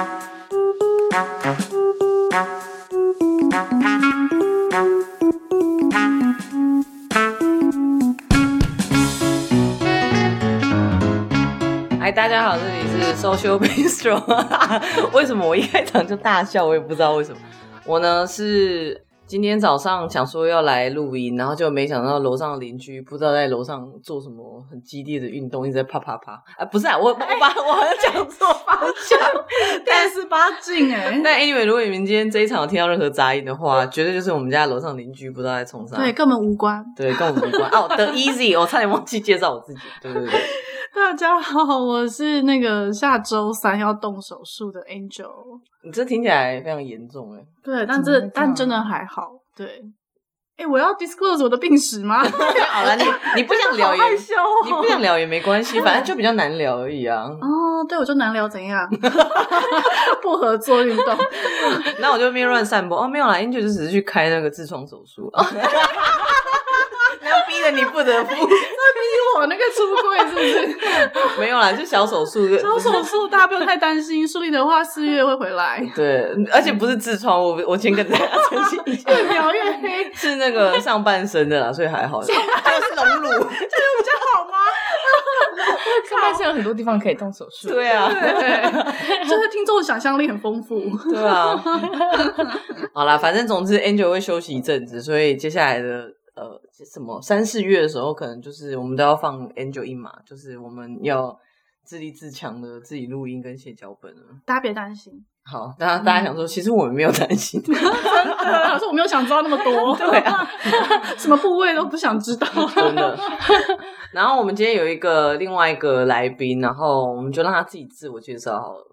嗨，大家好，这里是 Social Bistro。为什么我一开场就大笑？我也不知道为什么。我呢是。今天早上想说要来录音，然后就没想到楼上的邻居不知道在楼上做什么很激烈的运动，一直在啪啪啪。啊，不是啊，我我把我好像讲错方向，但是八镜哎。但 anyway，如果你们今天这一场有听到任何杂音的话，绝对就是我们家楼上邻居不知道在冲啥。对，跟我们无关。对，跟我们无关。哦，The Easy，我差点忘记介绍我自己。对对对。大家好，我是那个下周三要动手术的 Angel。你这听起来非常严重哎。对，但这但真的还好。对，哎，我要 disclose 我的病史吗？好了，你你不想聊也害羞，你不想聊也没关系，反正就比较难聊而已啊。哦，对，我就难聊怎样？不合作运动，那我就边乱散播。哦，没有啦，Angel 就只是去开那个痔疮手术。逼得你不得不，那逼我那个出柜是不是？没有啦，就小手术。小手术大家不用太担心，顺利的话四月会回来。对，而且不是痔疮，我我先跟大家澄清一下，越描越黑，是那个上半身的啦，所以还好。就是隆乳，这有比较好吗？上半身有很多地方可以动手术。对啊，就是听众的想象力很丰富。对啊。好啦，反正总之，Angel 会休息一阵子，所以接下来的。呃，什么三四月的时候，可能就是我们都要放 Angel 一马，就是我们要自立自强的自己录音跟写脚本了。大家别担心。好，大家大家想说，其实我们没有担心，真的，可是我没有想知道那么多。对啊，什么部位都不想知道，真的。然后我们今天有一个另外一个来宾，然后我们就让他自己自我介绍好了。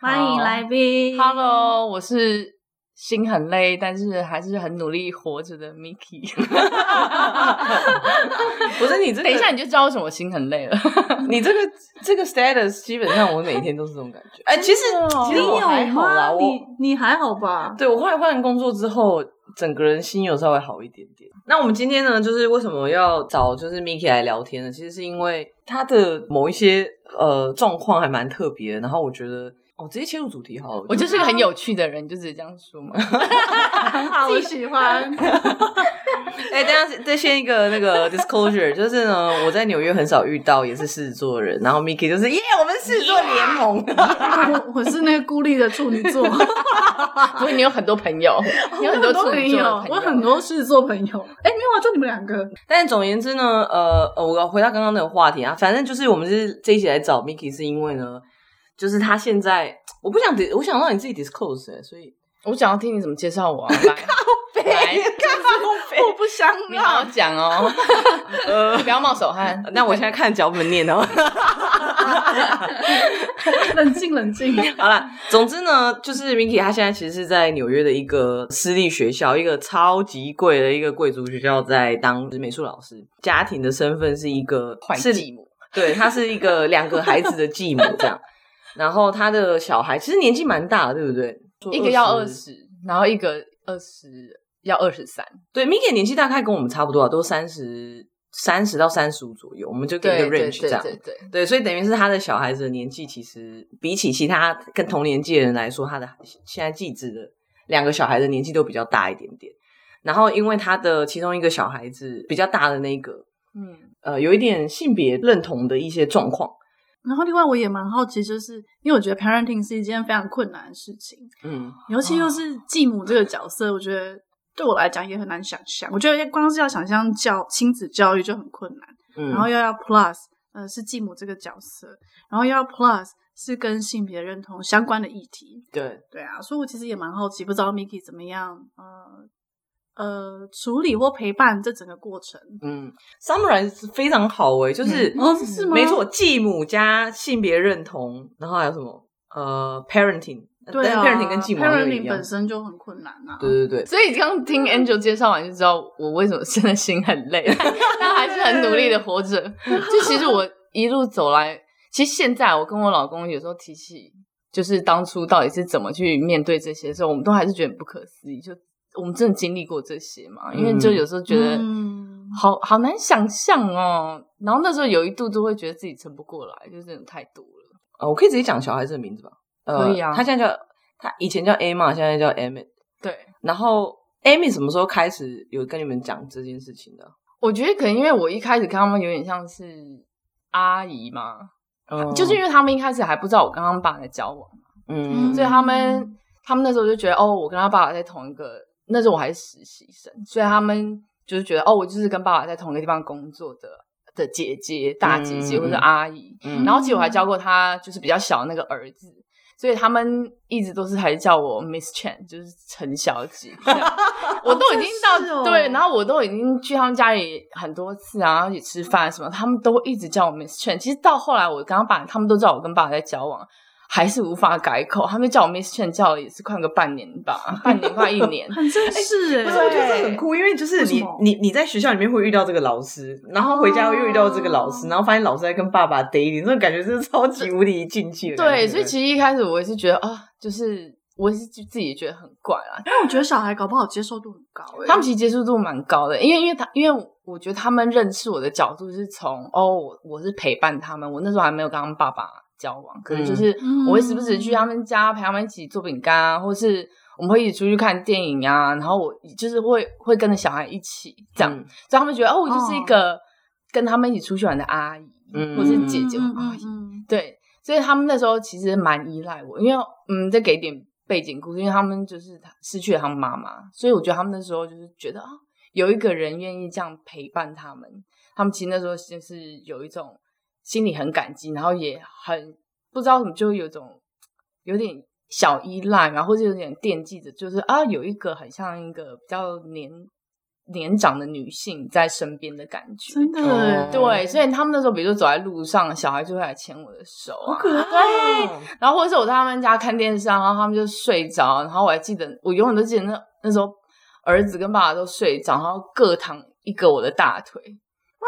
欢迎来宾，Hello，我是。心很累，但是还是很努力活着的 Miki。不是你这个，等一下你就知道为什么我心很累了。你这个这个 status 基本上我每天都是这种感觉。哎、欸，其实其实我还好啦，我你你还好吧？对，我后来换完工作之后，整个人心有稍微好一点点。那我们今天呢，就是为什么要找就是 Miki 来聊天呢？其实是因为他的某一些呃状况还蛮特别的，然后我觉得。哦，直接切入主题好了。我就是个很有趣的人，你就直接这样说嘛。好，我喜欢。哎、欸，等下再先一个那个 disclosure，就是呢，我在纽约很少遇到也是狮子座的人，然后 Miki 就是耶我们狮子座联盟。我是那个孤立的处女座。不过你有很多朋友，你有很多处女座朋友，我有很多狮子座朋友。哎、欸，没有啊，就你们两个。但总而言之呢，呃呃，我要回到刚刚那个话题啊，反正就是我们是这一起来找 Miki 是因为呢。就是他现在，我不想，我想让你自己 disclose，欸，所以我想要听你怎么介绍我啊。来，来，靠北，我不想你好好讲哦，呃，不要冒手汗。那我现在看脚本念哦。冷静，冷静。好了，总之呢，就是 Miki 他现在其实是在纽约的一个私立学校，一个超级贵的一个贵族学校，在当美术老师。家庭的身份是一个是继母，对，他是一个两个孩子的继母这样。然后他的小孩其实年纪蛮大的，对不对？一个要二十，然后一个二十要二十三。对，Miki 年纪大概跟我们差不多啊，都三十三十到三十五左右，我们就给一个 range 这样。对对对，对，对，所以等于是他的小孩子的年纪，其实比起其他跟同年纪的人来说，他的现在继子的两个小孩的年纪都比较大一点点。然后因为他的其中一个小孩子比较大的那个，嗯呃，有一点性别认同的一些状况。然后，另外我也蛮好奇，就是因为我觉得 parenting 是一件非常困难的事情，嗯，尤其又是继母这个角色，我觉得对我来讲也很难想象。我觉得光是要想象教亲子教育就很困难，嗯，然后又要 plus，呃，是继母这个角色，然后又要 plus 是跟性别认同相关的议题，对，对啊，所以我其实也蛮好奇，不知道 Miki 怎么样，呃。呃，处理或陪伴这整个过程，嗯，summarize 非常好诶，就是，哦，是吗？没错，继母加性别认同，然后还有什么？呃，parenting，对啊，parenting 跟继母 parenting 本身就很困难啊。对对对，所以刚听 Angel 介绍完就知道我为什么现在心很累，但还是很努力的活着。就其实我一路走来，其实现在我跟我老公有时候提起，就是当初到底是怎么去面对这些的时候，我们都还是觉得不可思议，就。我们真的经历过这些嘛？因为就有时候觉得好、嗯、好难想象哦。然后那时候有一度都会觉得自己撑不过来，就真的太多了。啊，我可以直接讲小孩子的名字吧？呃，可以啊。他现在叫他以前叫 Emma，现在叫 Emmett。对，然后 Emmett 什么时候开始有跟你们讲这件事情的？我觉得可能因为我一开始看他们有点像是阿姨嘛，嗯，就是因为他们一开始还不知道我跟他们爸在交往嘛，嗯，所以他们他们那时候就觉得哦，我跟他爸爸在同一个，那时候我还是实习生，所以他们就是觉得哦，我就是跟爸爸在同一个地方工作的的姐姐、大姐姐或者阿姨，嗯，然后其实我还教过他，就是比较小的那个儿子。所以他们一直都是还是叫我 Miss Chen，就是陈小姐。我都已经到、哦、对，然后我都已经去他们家里很多次啊，然后一起吃饭什么，他们都一直叫我 Miss Chen。其实到后来，我跟他爸，他们都知道我跟爸爸在交往。还是无法改口，他们叫我 Miss Chen，叫了也是快个半年吧，半年快一年，很正式哎。不是，我觉得这很酷，因为就是你你你在学校里面会遇到这个老师，然后回家又遇到这个老师，哦、然后发现老师在跟爸爸 dating，那种感觉真的超级无敌进气的。对，所以其实一开始我也是觉得啊，就是我也是自己也觉得很怪啦。但我觉得小孩搞不好接受度很高，他们其实接受度蛮高的，因为因为他因为我觉得他们认识我的角度是从哦，我是陪伴他们，我那时候还没有跟他们爸爸。交往可能就是我会时不时去他们家陪他们一起做饼干啊，或是我们会一起出去看电影啊，然后我就是会会跟着小孩一起这样，所以他们觉得哦，我就是一个跟他们一起出去玩的阿姨，嗯、或是姐姐或阿姨，对，所以他们那时候其实蛮依赖我，因为嗯，再给一点背景故事，因为他们就是失去了他们妈妈，所以我觉得他们那时候就是觉得啊，有一个人愿意这样陪伴他们，他们其实那时候就是有一种。心里很感激，然后也很不知道怎么，就有种有点小依赖，然后或者有点惦记着，就是啊，有一个很像一个比较年年长的女性在身边的感觉。真的，对，所以他们那时候，比如说走在路上，小孩就会来牵我的手啊，好可爱。对，然后或者是我在他们家看电视，然后他们就睡着，然后我还记得，我永远都记得那那时候儿子跟爸爸都睡着，然后各躺一个我的大腿。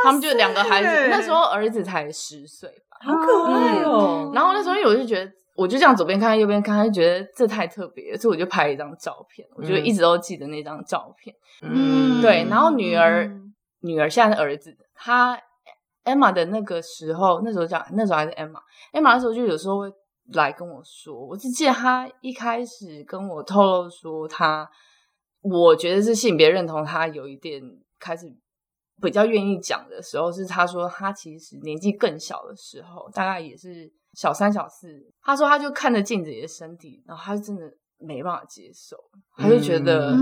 他们就两个孩子，那时候儿子才十岁吧，好可爱哦、嗯。然后那时候我就觉得，我就这样左边看右边看，就觉得这太特别，所以我就拍了一张照片。我就一直都记得那张照片。嗯，对。然后女儿，嗯、女儿现在是儿子，他 Emma 的那个时候，那时候叫那时候还是 Emma，Emma 的时候就有时候会来跟我说。我只记得他一开始跟我透露说他，我觉得是性别认同，他有一点开始。比较愿意讲的时候是，他说他其实年纪更小的时候，大概也是小三小四。他说他就看着镜子里的身体，然后他就真的没办法接受，他就觉得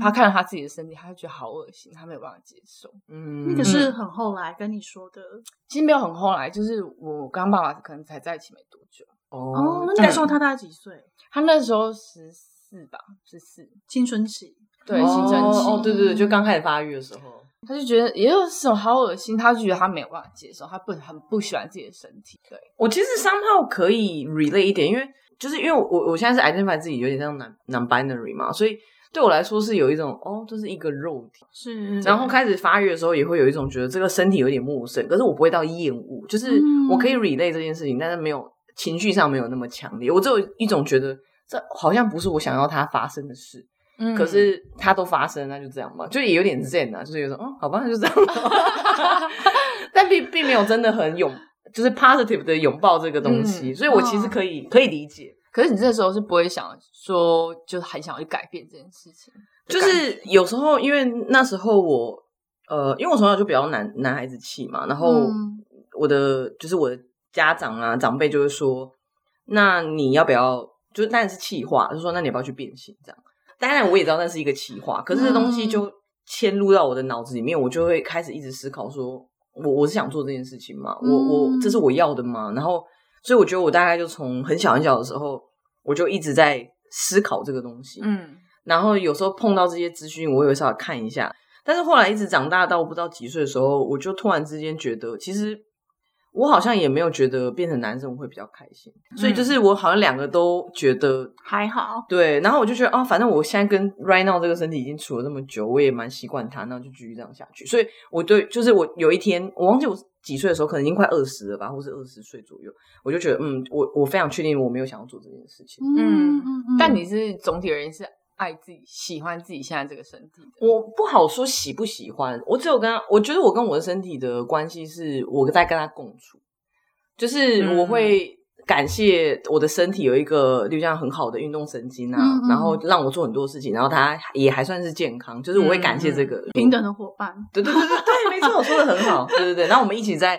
他看着他自己的身体，他就觉得好恶心，他没有办法接受。嗯，那个是很后来跟你说的，其实没有很后来，就是我跟爸爸可能才在一起没多久。哦，那那时候他大概几岁？他那时候十四吧，十四，青春期。对，青春期。哦，对对对，就刚开始发育的时候。他就觉得也有这种好恶心，他就觉得他没有办法接受，他不很不喜欢自己的身体。对，我其实 somehow 可以 relate 一点，因为就是因为我我现在是 identify 自己有点像 non non binary 嘛，所以对我来说是有一种哦，这是一个肉体，是。然后开始发育的时候也会有一种觉得这个身体有点陌生，可是我不会到厌恶，就是我可以 relate 这件事情，但是没有情绪上没有那么强烈，我只有一种觉得这好像不是我想要它发生的事。嗯，可是它都发生，那就这样吧，就也有点 zen 啊，就是有种，嗯，好吧，那就这样吧。但并并没有真的很拥，就是 positive 的拥抱这个东西，嗯、所以我其实可以、哦、可以理解。可是你这时候是不会想说，就很想要去改变这件事情。就是有时候，因为那时候我，呃，因为我从小就比较男男孩子气嘛，然后我的就是我的家长啊长辈就会说，那你要不要？就是当然是气话，就说那你要不要去变性这样？当然，我也知道那是一个企划，可是这东西就迁入到我的脑子里面，我就会开始一直思考说：我我是想做这件事情吗？我我这是我要的吗？然后，所以我觉得我大概就从很小很小的时候，我就一直在思考这个东西。嗯，然后有时候碰到这些资讯，我也会稍微看一下。但是后来一直长大到我不知道几岁的时候，我就突然之间觉得，其实。我好像也没有觉得变成男生我会比较开心，嗯、所以就是我好像两个都觉得还好。对，然后我就觉得啊，反正我现在跟 Right Now 这个身体已经处了这么久，我也蛮习惯它，那就继续这样下去。所以我对，就是我有一天我忘记我几岁的时候，可能已经快二十了吧，或是二十岁左右，我就觉得嗯，我我非常确定我没有想要做这件事情。嗯嗯嗯。但你是总体而言是爱自己、喜欢自己现在这个身体的？我不好说喜不喜欢，我只有跟他，我觉得我跟我的身体的关系是我在跟他共处，就是我会感谢我的身体有一个就像很好的运动神经啊，嗯嗯然后让我做很多事情，然后他也还算是健康，就是我会感谢这个、嗯、平等的伙伴。对对对对对，没错，我说的很好。对对对，然后我们一起在，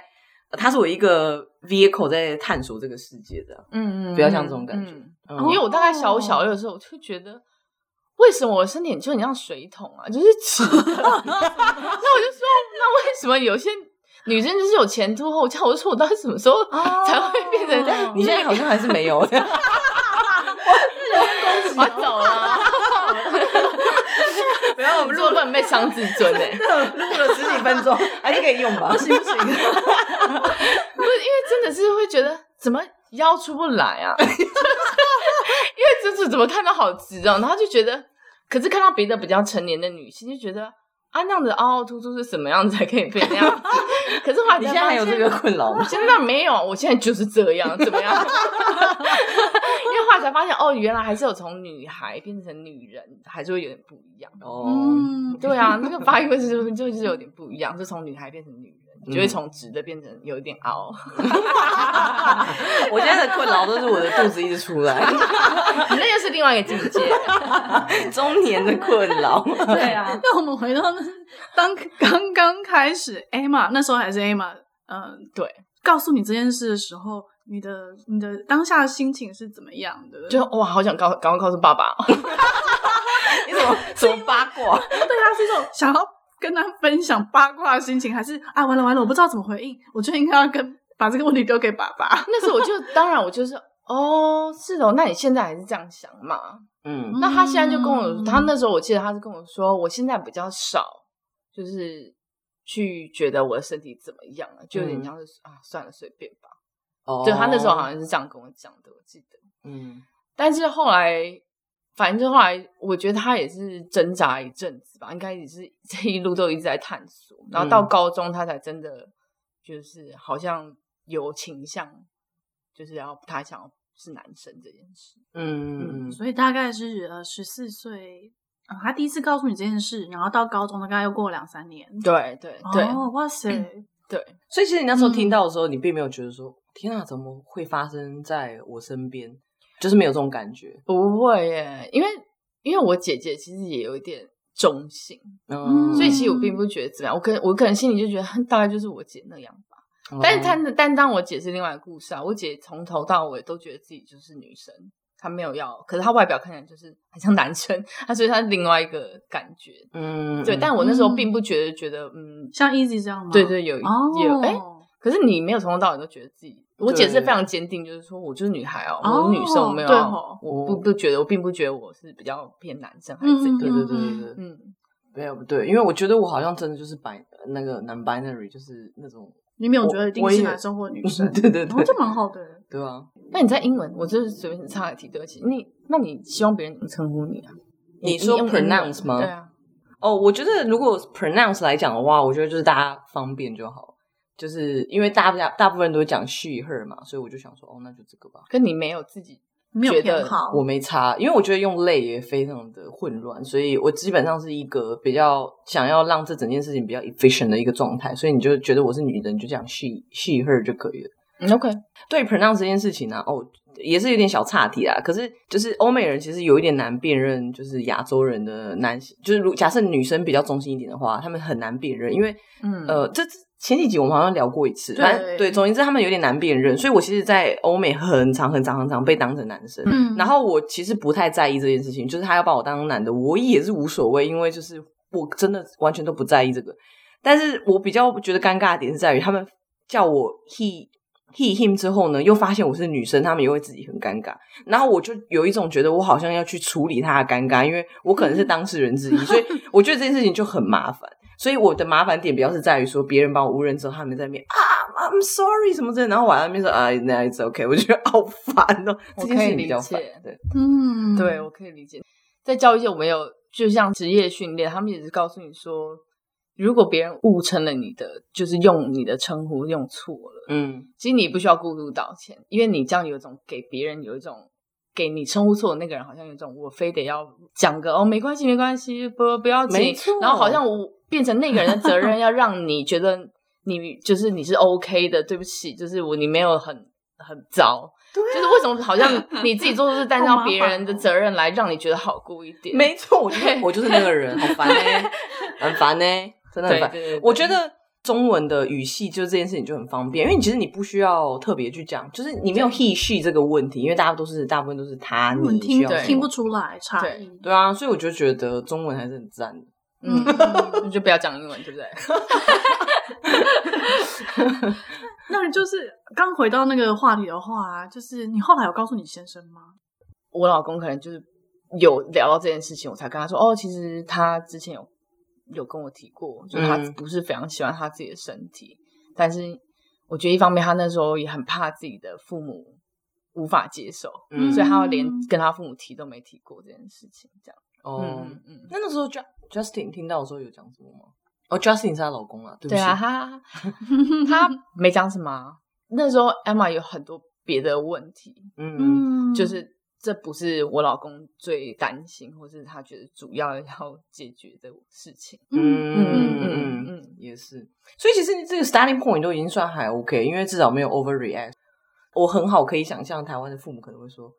他是我一个 vehicle 在探索这个世界的，嗯嗯，比较像这种感觉。嗯嗯、因为我大概小小的时候，我就觉得。为什么我身体就很像水桶啊？就是直的。那我就说，那为什么有些女生就是有前凸后翘？我就说，我到底什么时候才会变成这样？你现在好像还是没有。我我走了。不要，我们录了被伤自尊哎，录了十几分钟，还是可以用吧？不行不行。不是，因为真的是会觉得怎么腰出不来啊？因为直直怎么看都好直哦，然后就觉得，可是看到别的比较成年的女性，就觉得啊，那样子凹凹凸凸是什么样子才可以变那样子？可是后来你现在还有这个困扰吗？现在没有，我现在就是这样，怎么样？因为后来才发现，哦，原来还是有从女孩变成女人，还是会有点不一样哦。嗯，对啊，那个发育是就就是有点不一样，就从女孩变成女人。就会从直的变成有一点凹。我现在的困扰都是我的肚子一直出来，你 那又是另外一个境界，中年的困扰。对啊，那我们回到当刚刚开始，Emma 那时候还是 Emma，嗯，对，告诉你这件事的时候，你的你的当下的心情是怎么样的？就哇，好想告赶快告诉爸爸，你怎么怎么八卦？对啊，是这种想要。跟他分享八卦的心情，还是啊，完了完了，我不知道怎么回应，我就应该要跟把这个问题丢给爸爸。那时候我就当然我就是哦，是哦，那你现在还是这样想嘛？嗯，那他现在就跟我，嗯、他那时候我记得他是跟我说，我现在比较少，就是去觉得我的身体怎么样了，就有点像是、嗯、啊，算了，随便吧。哦，对，他那时候好像是这样跟我讲的，我记得。嗯，但是后来。反正就后来，我觉得他也是挣扎一阵子吧，应该也是 这一路都一直在探索，然后到高中他才真的就是好像有倾向，就是要他想要是男生这件事。嗯，所以大概是呃十四岁，嗯，他第一次告诉你这件事，然后到高中大概又过了两三年。对对对，哦，哇塞，对，所以其实你那时候听到的时候，嗯，你并没有觉得说，天啊，怎么会发生在我身边？就是没有这种感觉，不会耶，因为因为我姐姐其实也有一点中性，嗯，所以其实我并不觉得怎么样，我可能我可能心里就觉得大概就是我姐那样吧。嗯、但是她但当我姐是另外一个故事啊，我姐从头到尾都觉得自己就是女生，她没有要，可是她外表看起来就是很像男生，她所以她是另外一个感觉，嗯，对。但我那时候并不觉得觉得嗯，像 Easy 这样吗？对对，有、哦、有哎。诶可是你没有从头到尾都觉得自己，我姐是非常坚定，就是说我就是女孩哦，我是女生，我没有，我不不觉得，我并不觉得我是比较偏男生还是怎样，对对对对对，嗯，没有不对，因为我觉得我好像真的就是白那个 non-binary，就是那种你没有觉得一定是男生或女生，对 对对，这蛮好的，对啊。那你在英文，我就是随便插个题，对不起，你那你希望别人怎么称呼你啊？你说 pronounce 吗？对啊。哦，我觉得如果 pronounce 来讲的话，我觉得就是大家方便就好。就是因为大家大部分都讲 she her 嘛，所以我就想说，哦，那就这个吧。跟你没有自己没有偏好，我没差，因为我觉得用类也非常的混乱，所以我基本上是一个比较想要让这整件事情比较 efficient 的一个状态，所以你就觉得我是女人，就讲 she she her 就可以了。嗯，OK。对 pronounce 这件事情呢、啊，哦，也是有点小岔题啊。可是就是欧美人其实有一点难辨认，就是亚洲人的男性，就是如假设女生比较中性一点的话，他们很难辨认，因为嗯呃这。前几集我们好像聊过一次，反正对，总言之，他们有点难辨认，所以我其实，在欧美很长很长很长被当成男生，嗯，然后我其实不太在意这件事情，就是他要把我当男的，我也是无所谓，因为就是我真的完全都不在意这个。但是我比较觉得尴尬的点是在于，他们叫我 he he him 之后呢，又发现我是女生，他们也会自己很尴尬，然后我就有一种觉得我好像要去处理他的尴尬，因为我可能是当事人之一，所以我觉得这件事情就很麻烦。所以我的麻烦点比较是在于说，别人把我误认之后，他们在那边啊，I'm sorry 什么之类的，然后我在那边说啊，那 it's OK，我觉得好烦哦。我可以理解，对，嗯，对，我可以理解。在教育界，我们有就像职业训练，他们也是告诉你说，如果别人误称了你的，就是用你的称呼用错了，嗯，其实你不需要过度道歉，因为你这样有一种给别人有一种。给你称呼错的那个人，好像有种我非得要讲个哦，没关系，没关系，不不要紧。没错。然后好像我变成那个人的责任，要让你觉得你就是你是 OK 的。对不起，就是我你没有很很糟。对、啊，就是为什么好像你自己做的事，担当别人的责任来让你觉得好过一点？没错，我就是 我就是那个人，好烦呢、欸，很烦呢、欸，真的很烦。我觉得。中文的语系就这件事情就很方便，因为你其实你不需要特别去讲，就是你没有 he she 这个问题，因为大家都是大部分都是他你听听不出来差异。对啊，所以我就觉得中文还是很赞的。嗯，你就不要讲英文，对不对？那就是刚回到那个话题的话，就是你后来有告诉你先生吗？我老公可能就是有聊到这件事情，我才跟他说，哦，其实他之前有。有跟我提过，就他不是非常喜欢他自己的身体，嗯、但是我觉得一方面他那时候也很怕自己的父母无法接受，嗯、所以他连跟他父母提都没提过这件事情。这样哦，嗯嗯，那那时候 Justin 听到的时候有讲什么吗？哦，Justin 是她老公啊，对不对？对啊，他他没讲什么。那时候 Emma 有很多别的问题，嗯，就是。这不是我老公最担心，或是他觉得主要要解决的事情。嗯嗯嗯嗯嗯，也是。所以其实这个 starting point 都已经算还 OK，因为至少没有 overreact。我很好可以想象台湾的父母可能会说。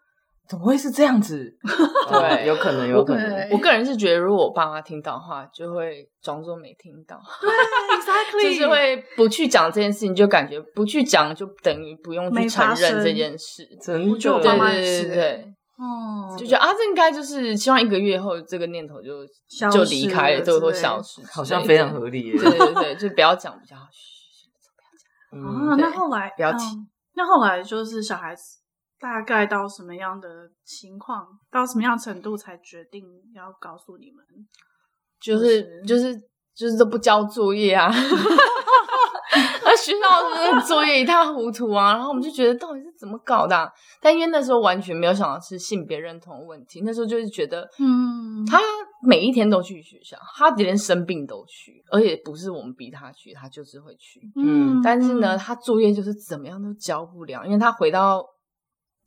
怎么会是这样子？对，有可能，有可能。我个人是觉得，如果我爸妈听到的话，就会装作没听到。对，exactly，就是会不去讲这件事情，就感觉不去讲就等于不用去承认这件事。真的，对对对对，哦，就觉得啊，这应该就是希望一个月后这个念头就就离开了，就会消失，好像非常合理。对对对，就不要讲比较好。嘘，不要讲。啊，那后来不要提。那后来就是小孩子。大概到什么样的情况，到什么样程度才决定要告诉你们？就是就是就是都不交作业啊，那学校的作业一塌糊涂啊，然后我们就觉得到底是怎么搞的啊？但因为那时候完全没有想到是性别认同问题，那时候就是觉得，嗯，他每一天都去学校，他连生病都去，而且不是我们逼他去，他就是会去，嗯，但是呢，他作业就是怎么样都交不了，因为他回到。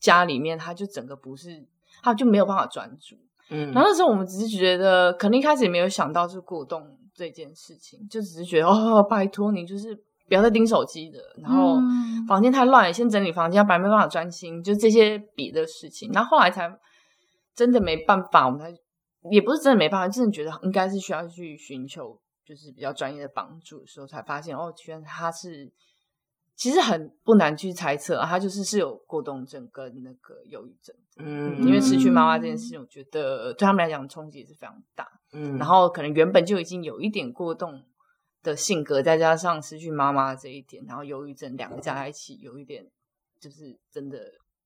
家里面，他就整个不是，他就没有办法专注。嗯，然后那时候我们只是觉得，可能一开始也没有想到是过动这件事情，就只是觉得哦，拜托你就是不要再盯手机的，然后房间太乱了，先整理房间，要不然没办法专心，就这些别的事情。然后后来才真的没办法，我们才也不是真的没办法，真的觉得应该是需要去寻求就是比较专业的帮助的时候，才发现哦，居然他是。其实很不难去猜测啊，他就是是有过动症跟那个忧郁症，嗯，因为失去妈妈这件事情，我觉得对他们来讲冲击也是非常大，嗯，然后可能原本就已经有一点过动的性格，再加上失去妈妈这一点，然后忧郁症两个加在一起，有一点就是真的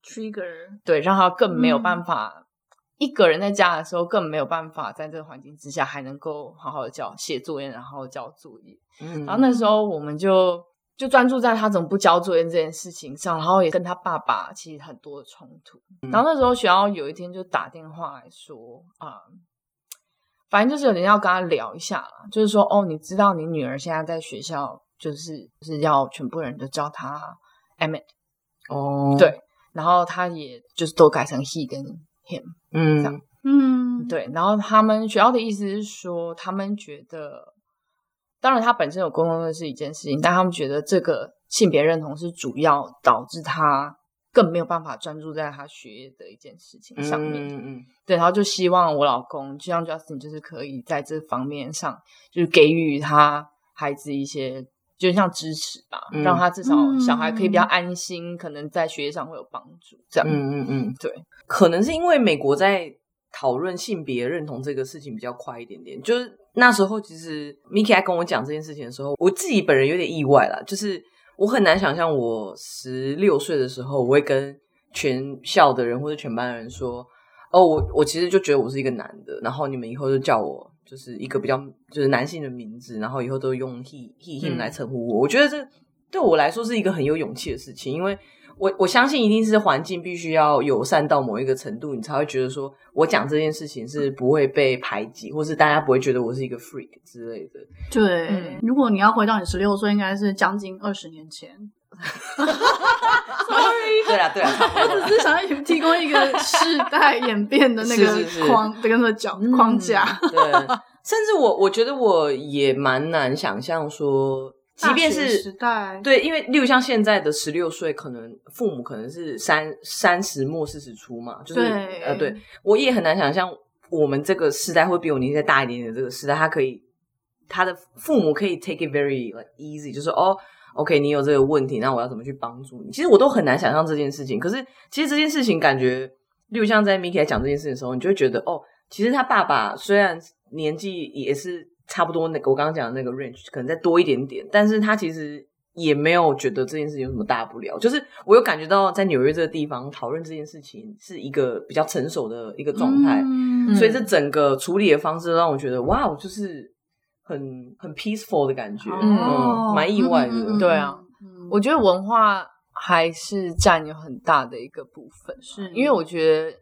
trigger，对，让他更没有办法、嗯、一个人在家的时候，更没有办法在这个环境之下还能够好好的交写作业，然后交作业，嗯，然后那时候我们就。就专注在他怎么不交作业这件事情上，然后也跟他爸爸其实很多的冲突。嗯、然后那时候学校有一天就打电话来说啊、嗯，反正就是有人要跟他聊一下，就是说哦，你知道你女儿现在在学校就是、就是要全部人都叫她 Emmett 哦，对，然后他也就是都改成 he 跟 him，嗯，这样，嗯，对，然后他们学校的意思是说，他们觉得。当然，他本身有过动症是一件事情，但他们觉得这个性别认同是主要导致他更没有办法专注在他学业的一件事情上面。嗯嗯，对，然后就希望我老公，就像 Justin，就是可以在这方面上，就是给予他孩子一些，就像支持吧，嗯、让他至少小孩可以比较安心，嗯、可能在学业上会有帮助。这样，嗯嗯嗯，对，可能是因为美国在讨论性别认同这个事情比较快一点点，就是。那时候其实 Miki 在跟我讲这件事情的时候，我自己本人有点意外啦。就是我很难想象，我十六岁的时候，我会跟全校的人或者全班的人说：“哦，我我其实就觉得我是一个男的，然后你们以后就叫我就是一个比较就是男性的名字，然后以后都用 he he him 来称呼我。”我觉得这对我来说是一个很有勇气的事情，因为。我我相信一定是环境必须要友善到某一个程度，你才会觉得说我讲这件事情是不会被排挤，或是大家不会觉得我是一个 freak 之类的。对，嗯、如果你要回到你十六岁，应该是将近二十年前。Sorry，对啊对啊，我只是想要提供一个世代演变的那个框，这个那个角框架。对，甚至我我觉得我也蛮难想象说。即便是时代，对，因为例如像现在的十六岁，可能父母可能是三三十末四十初嘛，就是对呃，对我也很难想象我们这个时代会比我年纪再大一点点的这个时代，他可以他的父母可以 take it very like easy，就是哦，OK，你有这个问题，那我要怎么去帮助你？其实我都很难想象这件事情。可是其实这件事情感觉，例如像在 Miki 来讲这件事情的时候，你就会觉得哦，其实他爸爸虽然年纪也是。差不多那个我刚刚讲的那个 range 可能再多一点点，但是他其实也没有觉得这件事情有什么大不了。就是我有感觉到在纽约这个地方讨论这件事情是一个比较成熟的一个状态，嗯、所以这整个处理的方式让我觉得哇，就是很很 peaceful 的感觉，嗯，蛮意外的。嗯嗯、对啊，我觉得文化还是占有很大的一个部分，是因为我觉得。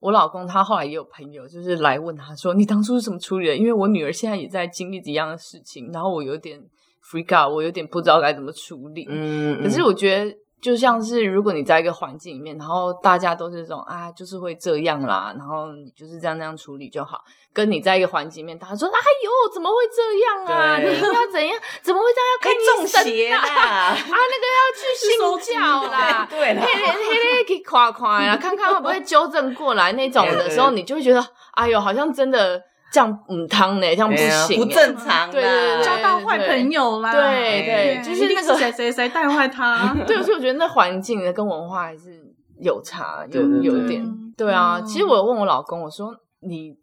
我老公他后来也有朋友，就是来问他说：“你当初是怎么处理的？”因为我女儿现在也在经历一样的事情，然后我有点 freak out，我有点不知道该怎么处理。嗯，可是我觉得。就像是如果你在一个环境里面，然后大家都是这种啊，就是会这样啦，然后你就是这样那样处理就好。跟你在一个环境里面，他说：“哎呦，怎么会这样啊？你应该怎样？怎么会这样？要看医生啊？啊，那个要去信教啦，对，嘿嘿嘿，可以夸夸呀，看看会不会纠正过来那种的时候，你就会觉得，哎呦，好像真的。”这样嗯汤呢？这样不行，不正常。对，交到坏朋友啦。对对，就是那个谁谁谁带坏他。对，所以我觉得那环境跟文化还是有差，有有点。对啊，其实我有问我老公，我说你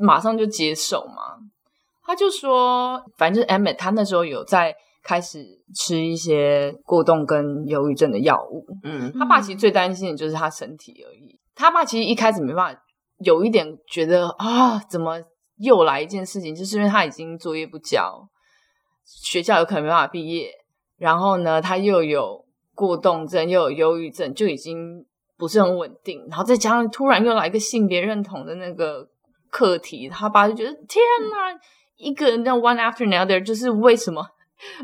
马上就接受吗？他就说，反正 Emmett 他那时候有在开始吃一些过动跟忧郁症的药物。嗯，他爸其实最担心的就是他身体而已。他爸其实一开始没办法，有一点觉得啊，怎么？又来一件事情，就是因为他已经作业不交，学校有可能没办法毕业，然后呢，他又有过动症，又有忧郁症，就已经不是很稳定。然后再加上突然又来一个性别认同的那个课题，他爸就觉得天哪，一个人那 one after another，就是为什么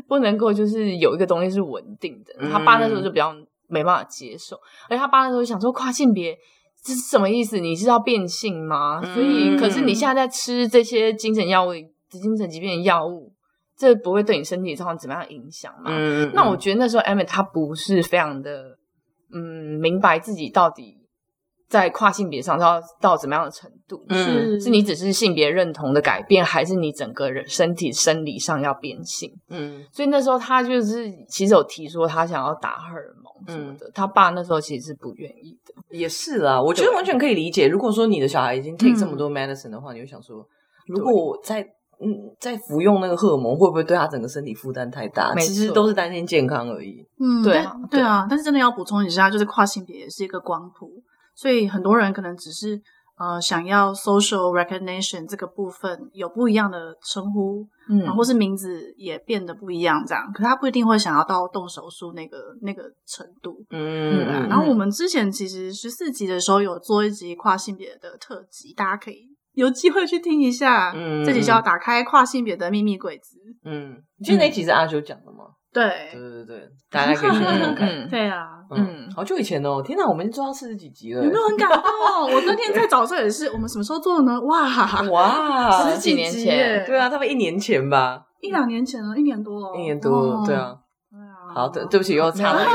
不能够就是有一个东西是稳定的？他爸那时候就比较没办法接受，而且他爸那时候想说跨性别。这是什么意思？你是要变性吗？所以，可是你现在在吃这些精神药物、精神疾病的药物，这不会对你身体造成怎么样影响吗？嗯，那我觉得那时候 Emmett 他不是非常的，嗯，明白自己到底在跨性别上到到怎么样的程度？是、嗯、是你只是性别认同的改变，还是你整个人身体生理上要变性？嗯，所以那时候他就是其实有提说他想要打荷尔蒙。什么的，他爸那时候其实是不愿意的。也是啦，我觉得完全可以理解。如果说你的小孩已经 take 这么多 medicine 的话，你会想说，如果我在嗯在服用那个荷尔蒙，会不会对他整个身体负担太大？其实都是担心健康而已。嗯，对对啊。但是真的要补充一下，就是跨性别也是一个光谱，所以很多人可能只是。呃，想要 social recognition 这个部分有不一样的称呼，嗯，或是名字也变得不一样，这样，可他不一定会想要到动手术那个那个程度，嗯，嗯，然后我们之前其实十四集的时候有做一集跨性别的特辑，大家可以有机会去听一下，嗯，这集叫打开跨性别的秘密柜子，嗯，你记得那集是阿修讲的吗？对对对对，大家可以去看看。对啊，嗯，好久以前哦，天哪，我们已经做到四十几集了，有没有很感动？我那天在早上也是，我们什么时候做的呢？哇哇，十几年前，对啊，差不多一年前吧，一两年前了，一年多了，一年多，对啊，对啊。好的，对不起，又差了。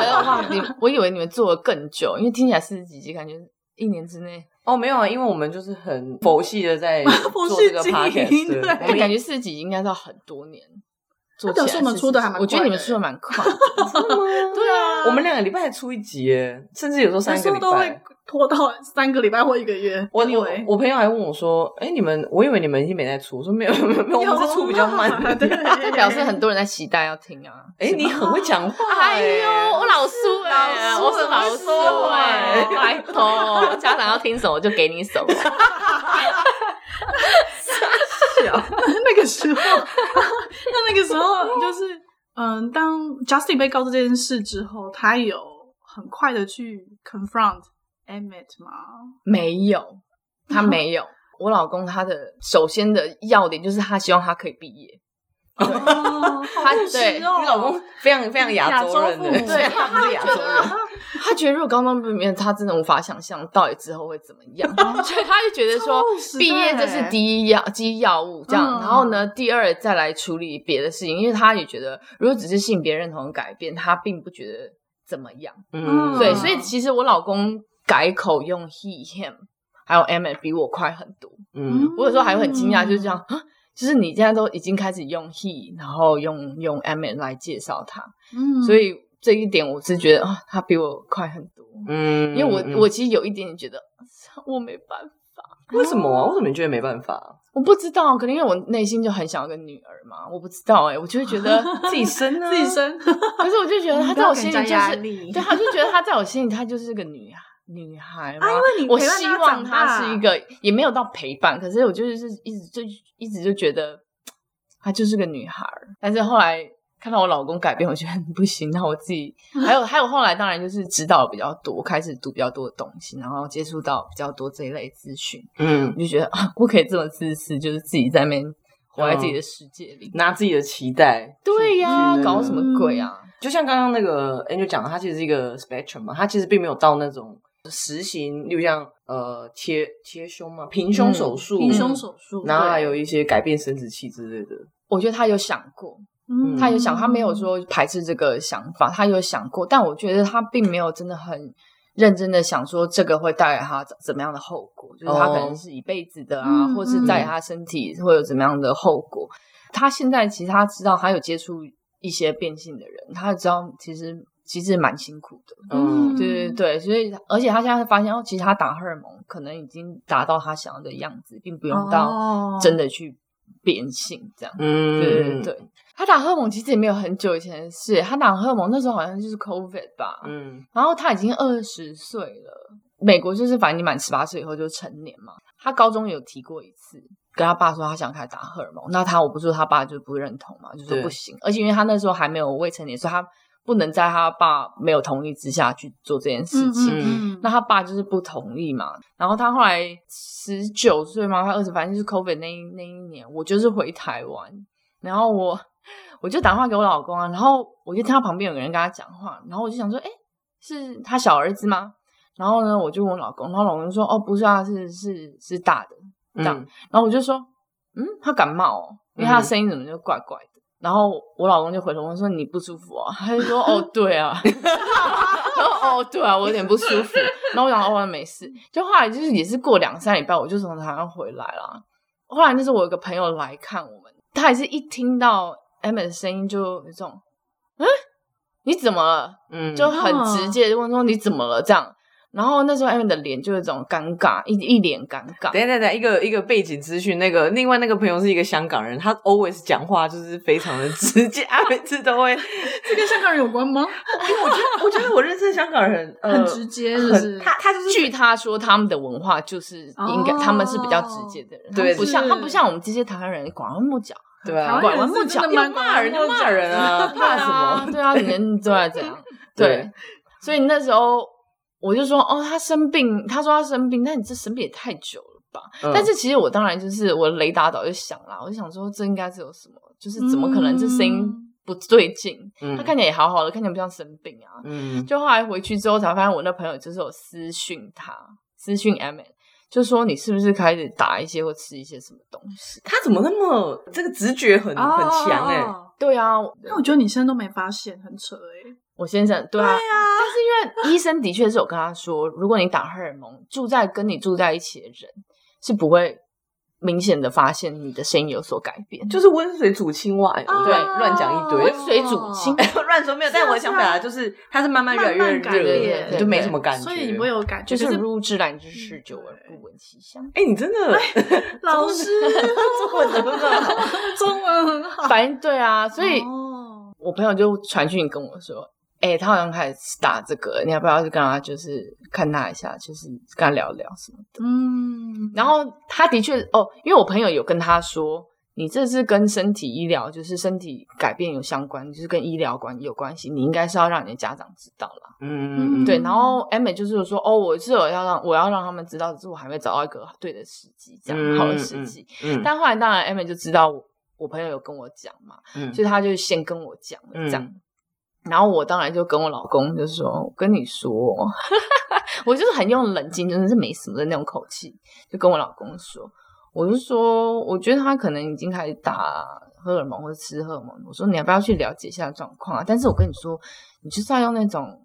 我以为你们做了更久，因为听起来四十几集，感觉一年之内。哦，没有啊，因为我们就是很佛系的在 做这个 podcast，对，感觉四十集应该要很多年。他表示我们出的还蛮快，我觉得你们出的蛮快，真的吗？对啊，我们两个礼拜才出一集耶，甚至有时候三个礼拜都会拖到三个礼拜或一个月。我以为我朋友还问我说：“哎，你们，我以为你们已经没在出。”我说：“没有，没有，没有，我们是出比较慢的。”对，表示很多人在期待要听啊。哎，你很会讲话，哎呦，我老苏哎，我是老苏哎，拜托，家长要听什么就给你什么。那个时候，那那个时候就是，嗯，当 Justin 被告知这件事之后，他有很快的去 confront Emmett 吗？没有，他没有。我老公他的首先的要点就是他希望他可以毕业。哦，他对，你老公非常非常亚洲人的，对，他不是亚洲人。他觉得如果高中毕业，他真的无法想象到底之后会怎么样，所以他就觉得说，毕业这是第一要第一要务，这样，然后呢，第二再来处理别的事情，因为他也觉得，如果只是性别认同的改变，他并不觉得怎么样。嗯，对，所以其实我老公改口用 he him，还有 m 比我快很多。嗯，我有时候还会很惊讶，就是这样。就是你现在都已经开始用 he，然后用用 am 来介绍他，嗯，所以这一点我是觉得啊，他比我快很多，嗯，因为我、嗯、我其实有一点点觉得我没办法，为什么啊？为什么你觉得没办法？我不知道，可能因为我内心就很想要个女儿嘛，我不知道哎、欸，我就会觉得 自己生啊，自己生，可是我就觉得他在我心里就是，对，他就觉得他在我心里他就是个女孩。女孩嘛，啊、因为你我希望她是一个，也没有到陪伴，可是我就是一直就一直就觉得她就是个女孩。但是后来看到我老公改变，我觉得不行。那我自己还有还有后来，当然就是指导比较多，开始读比较多的东西，然后接触到比较多这一类资讯。嗯，就觉得啊，不可以这么自私，就是自己在那边活在自己的世界里，拿自己的期待。对呀，搞什么鬼啊？嗯、就像刚刚那个 Angel 讲的，他其实是一个 spectrum 嘛，他其实并没有到那种。实行，例如像呃切切胸嘛，平胸手术，平胸手术，然后还有一些改变生殖器之类的。我觉得他有想过，嗯，他有想，他没有说排斥这个想法，他有想过，但我觉得他并没有真的很认真的想说这个会带来他怎么样的后果，就是他可能是一辈子的啊，或是在他身体会有怎么样的后果。他现在其实他知道，他有接触一些变性的人，他知道其实。其实蛮辛苦的，嗯，对对对，所以而且他现在发现哦，其实他打荷尔蒙可能已经达到他想要的样子，并不用到真的去变性这样，嗯，对对对，他打荷尔蒙其实也没有很久以前的事，他打荷尔蒙那时候好像就是 COVID 吧，嗯，然后他已经二十岁了，美国就是反正你满十八岁以后就成年嘛，他高中有提过一次，跟他爸说他想开始打荷尔蒙，那他我不是说他爸就不认同嘛，就说不行，而且因为他那时候还没有未成年，所以他。不能在他爸没有同意之下去做这件事情，嗯嗯嗯，那他爸就是不同意嘛。然后他后来十九岁嘛，他二十，反正就是 COVID 那一那一年，我就是回台湾，然后我我就打电话给我老公啊，然后我就听到旁边有个人跟他讲话，然后我就想说，哎，是他小儿子吗？然后呢，我就问我老公，然后老公说，哦，不是啊，是是是大的这样。嗯、然后我就说，嗯，他感冒哦，因为他的声音怎么就怪怪的。然后我老公就回头问说：“你不舒服啊？”他就说：“哦，对啊。”然后哦，对啊，我有点不舒服。然后我想说：“哦，没事。”就后来就是也是过两三礼拜，我就从台湾回来了。后来那时候我有个朋友来看我们，他也是一听到 Emma 的声音就有这种：“嗯，你怎么了？”嗯，就很直接就问说：“你怎么了？”这样。然后那时候艾米的脸就有一种尴尬，一一脸尴尬。等一下等一下，一个一个背景资讯，那个另外那个朋友是一个香港人，他 always 讲话就是非常的直接，每次都会。这跟香港人有关吗？因为我觉得，我觉得我认识的香港人很直接，就是他他就是据他说，他们的文化就是应该他们是比较直接的人，对，不像他不像我们这些台湾人拐弯抹角，对啊，拐弯抹角要骂人就骂人啊，怕什么？对啊，人都在这样，对，所以那时候。我就说哦，他生病，他说他生病，那你这生病也太久了吧？嗯、但是其实我当然就是我雷达早就响了，我就想说这应该是有什么，就是怎么可能这声音不对劲？嗯、他看起来也好好的，看起来不像生病啊。嗯，就后来回去之后才发现，我那朋友就是有私讯他，私讯 M，就说你是不是开始打一些或吃一些什么东西？他怎么那么这个直觉很、哦、很强哎、欸？对啊，那我觉得你现在都没发现，很扯哎、欸。我先生对啊，对啊，但是因为医生的确是有跟他说，如果你打荷尔蒙，住在跟你住在一起的人是不会明显的发现你的声音有所改变，就是温水煮青蛙，对，乱讲一堆，温水煮青。蛙 乱说没有。但我想表达就是，它是慢慢越来越热，就没什么感觉，所以你不会有感觉，就是入自然之事，久而不闻其香。哎，你真的 老师。中文很好，中文很好，反正对啊，所以我朋友就传讯跟我说。哎、欸，他好像开始打这个，你要不要去跟他就是看他一下，就是跟他聊聊什么的？嗯，然后他的确哦，因为我朋友有跟他说，你这是跟身体医疗，就是身体改变有相关，就是跟医疗关有关系，你应该是要让你的家长知道啦。嗯嗯，对。然后 Emma 就是说，哦，我是有要让我要让他们知道，只是我还没找到一个对的时机，这样、嗯、好的时机。嗯，嗯但后来当然 Emma 就知道我我朋友有跟我讲嘛，嗯，所以他就先跟我讲了这样。嗯然后我当然就跟我老公就说：“我跟你说，我就是很用冷静，真的是没什么的那种口气，就跟我老公说，我就说，我觉得他可能已经开始打荷尔蒙或者吃荷尔蒙。我说你要不要去了解一下状况啊？但是我跟你说，你就是要用那种。”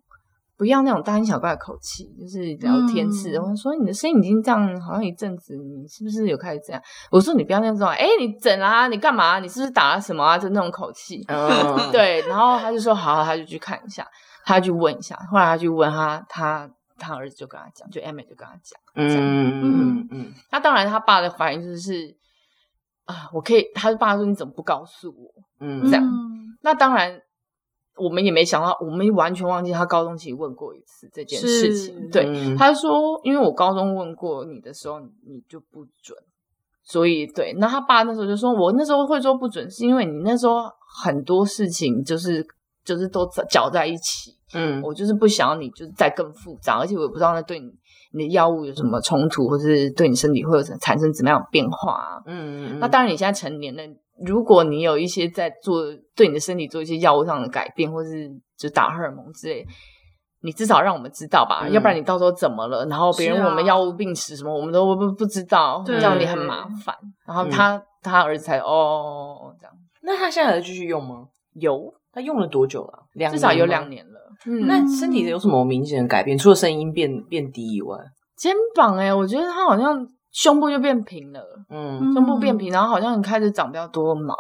不要那种大惊小怪的口气，就是聊天式。我、嗯、说你的声音已经这样，好像一阵子，你是不是有开始这样？我说你不要那种，哎、欸，你整啊，你干嘛？你是不是打了什么啊？就那种口气。嗯、对，然后他就说好，他就去看一下，他就去问一下。后来他去问他，他他儿子就跟他讲，就 Emmett 就跟他讲，嗯嗯嗯嗯。那当然，他爸的反应就是啊，我可以。他爸说你怎么不告诉我？嗯，这样。那当然。我们也没想到，我们完全忘记他高中其实问过一次这件事情。对，嗯、他说，因为我高中问过你的时候，你就不准，所以对。那他爸那时候就说，我那时候会说不准，是因为你那时候很多事情就是就是都搅在一起。嗯，我就是不想要你就是再更复杂，而且我也不知道那对你你的药物有什么冲突，或是对你身体会有产生怎么样的变化啊。嗯嗯。那当然，你现在成年了。如果你有一些在做对你的身体做一些药物上的改变，或是就打荷尔蒙之类，你至少让我们知道吧，嗯、要不然你到时候怎么了，然后别人问我们药物病史什么，啊、我们都不不知道，这样你很麻烦。然后他、嗯、他儿子才哦这样，那他现在还在继续用吗？有，他用了多久了？两至少有两年了。嗯，那身体有什么明显的改变？除了声音变变低以外，肩膀哎、欸，我觉得他好像。胸部就变平了，嗯，胸部变平，然后好像开始长比较多毛，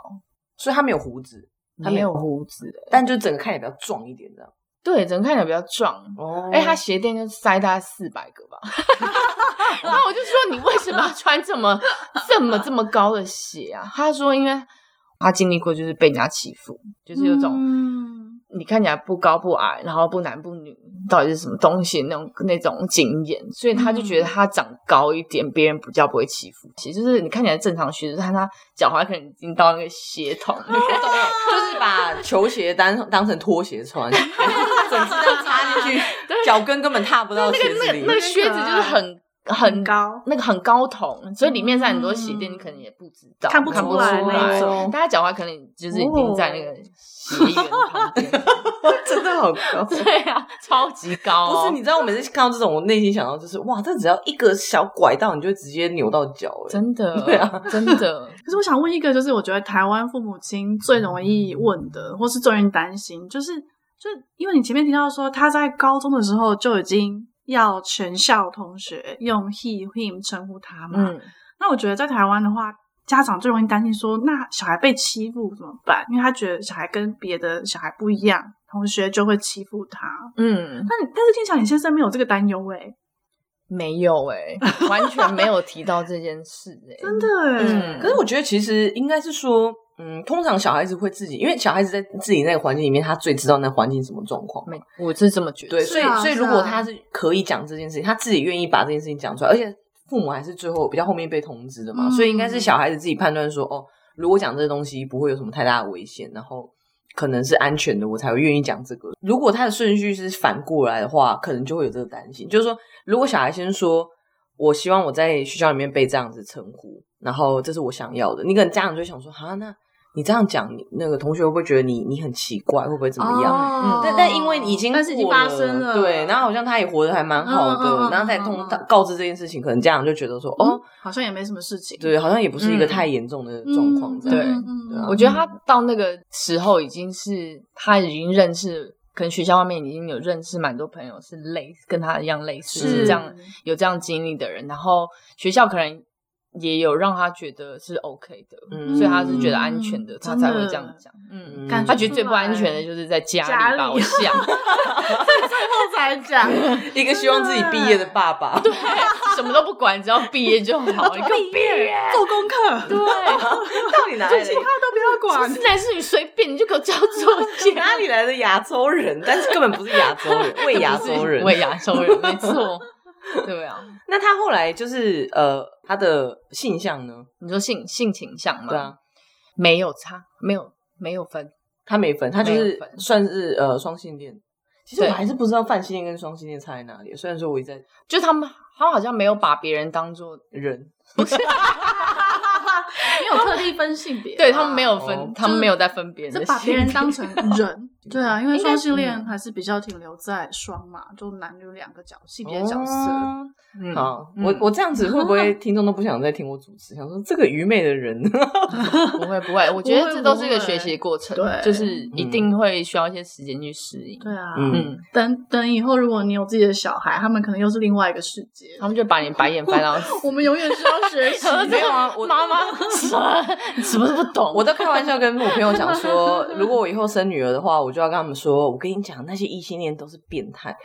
所以他没有胡子，他没有胡子，欸，但就整个看起来比较壮一点，这样。对，整个看起来比较壮。哦，哎，他鞋垫就塞大概四百个吧。然后我就说，你为什么要穿这么这么这么高的鞋啊？他说，因为他经历过就是被人家欺负，就是有种。嗯你看起来不高不矮，然后不男不女，到底是什么东西？那种那种经验，所以他就觉得他长高一点，别、嗯、人比较不会欺负。其实就是你看起来正常靴子，但他脚踝可能已经到那个鞋筒，就是把球鞋当当成拖鞋穿，整只这样插进去，脚跟根本踏不到鞋子里。那个那个那个靴子就是很。很高，那个很高筒，所以里面是很多鞋垫，你可能也不知道，看不出来那种。大家脚踝可能就是已经在那个鞋缘旁边，真的好高。对啊，超级高。不是，你知道我每次看到这种，我内心想到就是，哇，这只要一个小拐道，你就会直接扭到脚。真的，对啊，真的。可是我想问一个，就是我觉得台湾父母亲最容易问的，或是最容易担心，就是，就因为你前面提到说他在高中的时候就已经。要全校同学用 he him 称呼他嘛？嗯，那我觉得在台湾的话，家长最容易担心说，那小孩被欺负怎么办？因为他觉得小孩跟别的小孩不一样，同学就会欺负他。嗯，但但是听起来你先生没有这个担忧诶？没有诶，完全没有提到这件事诶，真的诶。嗯，可是我觉得其实应该是说。嗯，通常小孩子会自己，因为小孩子在自己那个环境里面，他最知道那环境什么状况。没，我是这么觉得。对，所以所以如果他是可以讲这件事情，他自己愿意把这件事情讲出来，而且父母还是最后比较后面被通知的嘛，嗯、所以应该是小孩子自己判断说，哦，如果讲这个东西不会有什么太大的危险，然后可能是安全的，我才会愿意讲这个。如果他的顺序是反过来的话，可能就会有这个担心，就是说，如果小孩先说，我希望我在学校里面被这样子称呼，然后这是我想要的，你可能家长就想说，啊，那。你这样讲，你那个同学会不会觉得你你很奇怪？会不会怎么样？哦、嗯，但但因为已经但是已经发生了，对，然后好像他也活得还蛮好的，嗯、然后再通告知这件事情，可能家长就觉得说，哦，好像也没什么事情，对，好像也不是一个太严重的状况。对，我觉得他到那个时候已经是他已经认识，可能学校外面已经有认识蛮多朋友是类跟他一样类似是这样有这样经历的人，然后学校可能。也有让他觉得是 OK 的，嗯、所以他是觉得安全的，嗯、他才会这样讲。嗯，他觉得最不安全的就是在家里吧，我想。最后才讲，一个希望自己毕业的爸爸，对，什么都不管，只要毕业就好。毕业，做功课，对，到底哪里？其他都不要管，是男是女随便，你就给我交作业。哪里来的亚洲人？但是根本不是亚洲人，伪亚洲人，伪亚洲人，没错。对啊，那他后来就是呃，他的性向呢？你说性性倾向吗？对啊，没有差，没有没有分，他没分，他就是算是呃双性恋。其实我还是不知道泛性恋跟双性恋差在哪里。虽然说我一直在，就他们他们好像没有把别人当做人，不是。没有特地分性别，对他们没有分，哦、他们没有在分别人，是把别人当成人。对啊，因为双性恋还是比较停留在双嘛，就男女两个角性别角色。嗯，好，我我这样子会不会听众都不想再听我主持？想说这个愚昧的人，不会不会，我觉得这都是一个学习过程，对，就是一定会需要一些时间去适应。对啊，嗯，等等以后如果你有自己的小孩，他们可能又是另外一个世界，他们就把你白眼翻到。我们永远需要学习。没有啊，我妈妈 什么什么都不懂，我都开玩笑跟我朋友讲说，如果我以后生女儿的话，我就要跟他们说，我跟你讲，那些异性恋都是变态，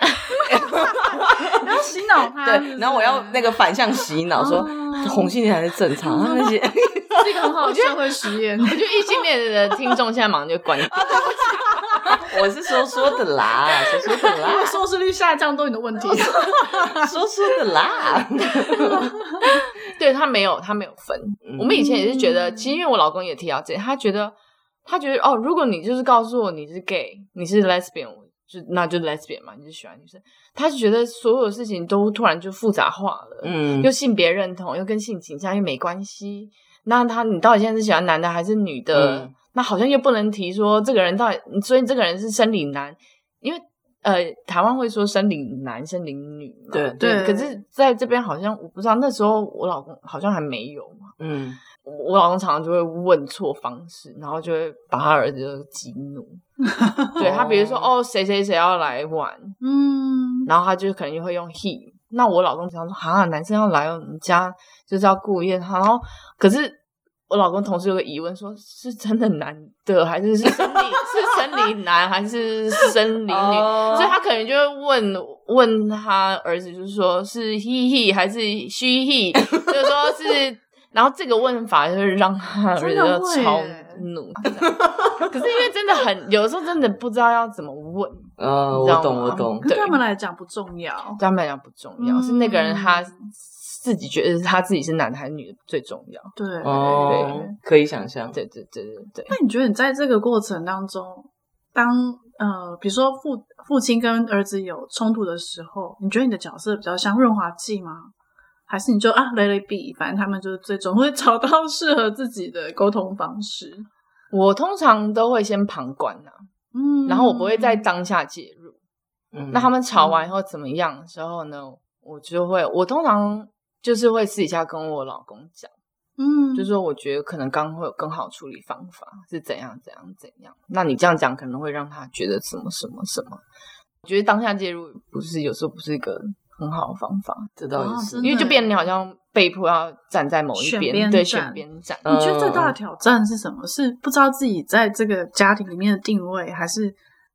然后洗脑他。对，然后我要那个反向洗脑，说同性恋还是正常，他那些是一个很好的社会实验。我觉得异性恋的听众现在马上就关掉。我是说说的啦，说说的啦，因为收视率下降都你的问题，说说的啦。对，他没有，他没有分。我们以前也是觉得，其实因为我老公也提到这，他觉得。他觉得哦，如果你就是告诉我你是 gay，你是 lesbian，就那就 lesbian 嘛，你是喜欢女生。他就觉得所有事情都突然就复杂化了，嗯，又性别认同，又跟性倾向又没关系。那他你到底现在是喜欢男的还是女的？嗯、那好像又不能提说这个人到底，所以这个人是生理男，因为呃，台湾会说生理男、生理女嘛，对对。可是在这边好像我不知道，那时候我老公好像还没有嘛，嗯。我老公常常就会问错方式，然后就会把他儿子就激怒。对他，比如说哦，谁谁谁要来玩，嗯，然后他就可能就会用 he。那我老公常说啊，男生要来我们家就是要顾宴他。然后可是我老公同事有个疑问说，说是真的男的还是是生理 是生理男还是生理女？Oh. 所以他可能就会问问他儿子，就是说是 he he 还是 she he，就是说是。然后这个问法就是让他儿子超怒，可是因为真的很，有的时候真的不知道要怎么问。呃，我懂，我懂。对他们来讲不重要，对他们来讲不重要，是那个人他自己觉得他自己是男的还是女的最重要。对，哦，可以想象。对对对对对。那你觉得你在这个过程当中，当呃，比如说父父亲跟儿子有冲突的时候，你觉得你的角色比较像润滑剂吗？还是你就啊，let it be，反正他们就是最终会找到适合自己的沟通方式。我通常都会先旁观呐、啊，嗯，然后我不会在当下介入。嗯，那他们吵完以后怎么样的时候呢？我就会，我通常就是会私底下跟我老公讲，嗯，就是说我觉得可能刚刚会有更好处理方法是怎样怎样怎样。那你这样讲可能会让他觉得什么什么什么。我觉得当下介入不是有时候不是一个。很好的方法，这倒也是，哦、因为就变得你好像被迫要站在某一边，对，选边站。你觉得最大的挑战是什么？是不知道自己在这个家庭里面的定位，还是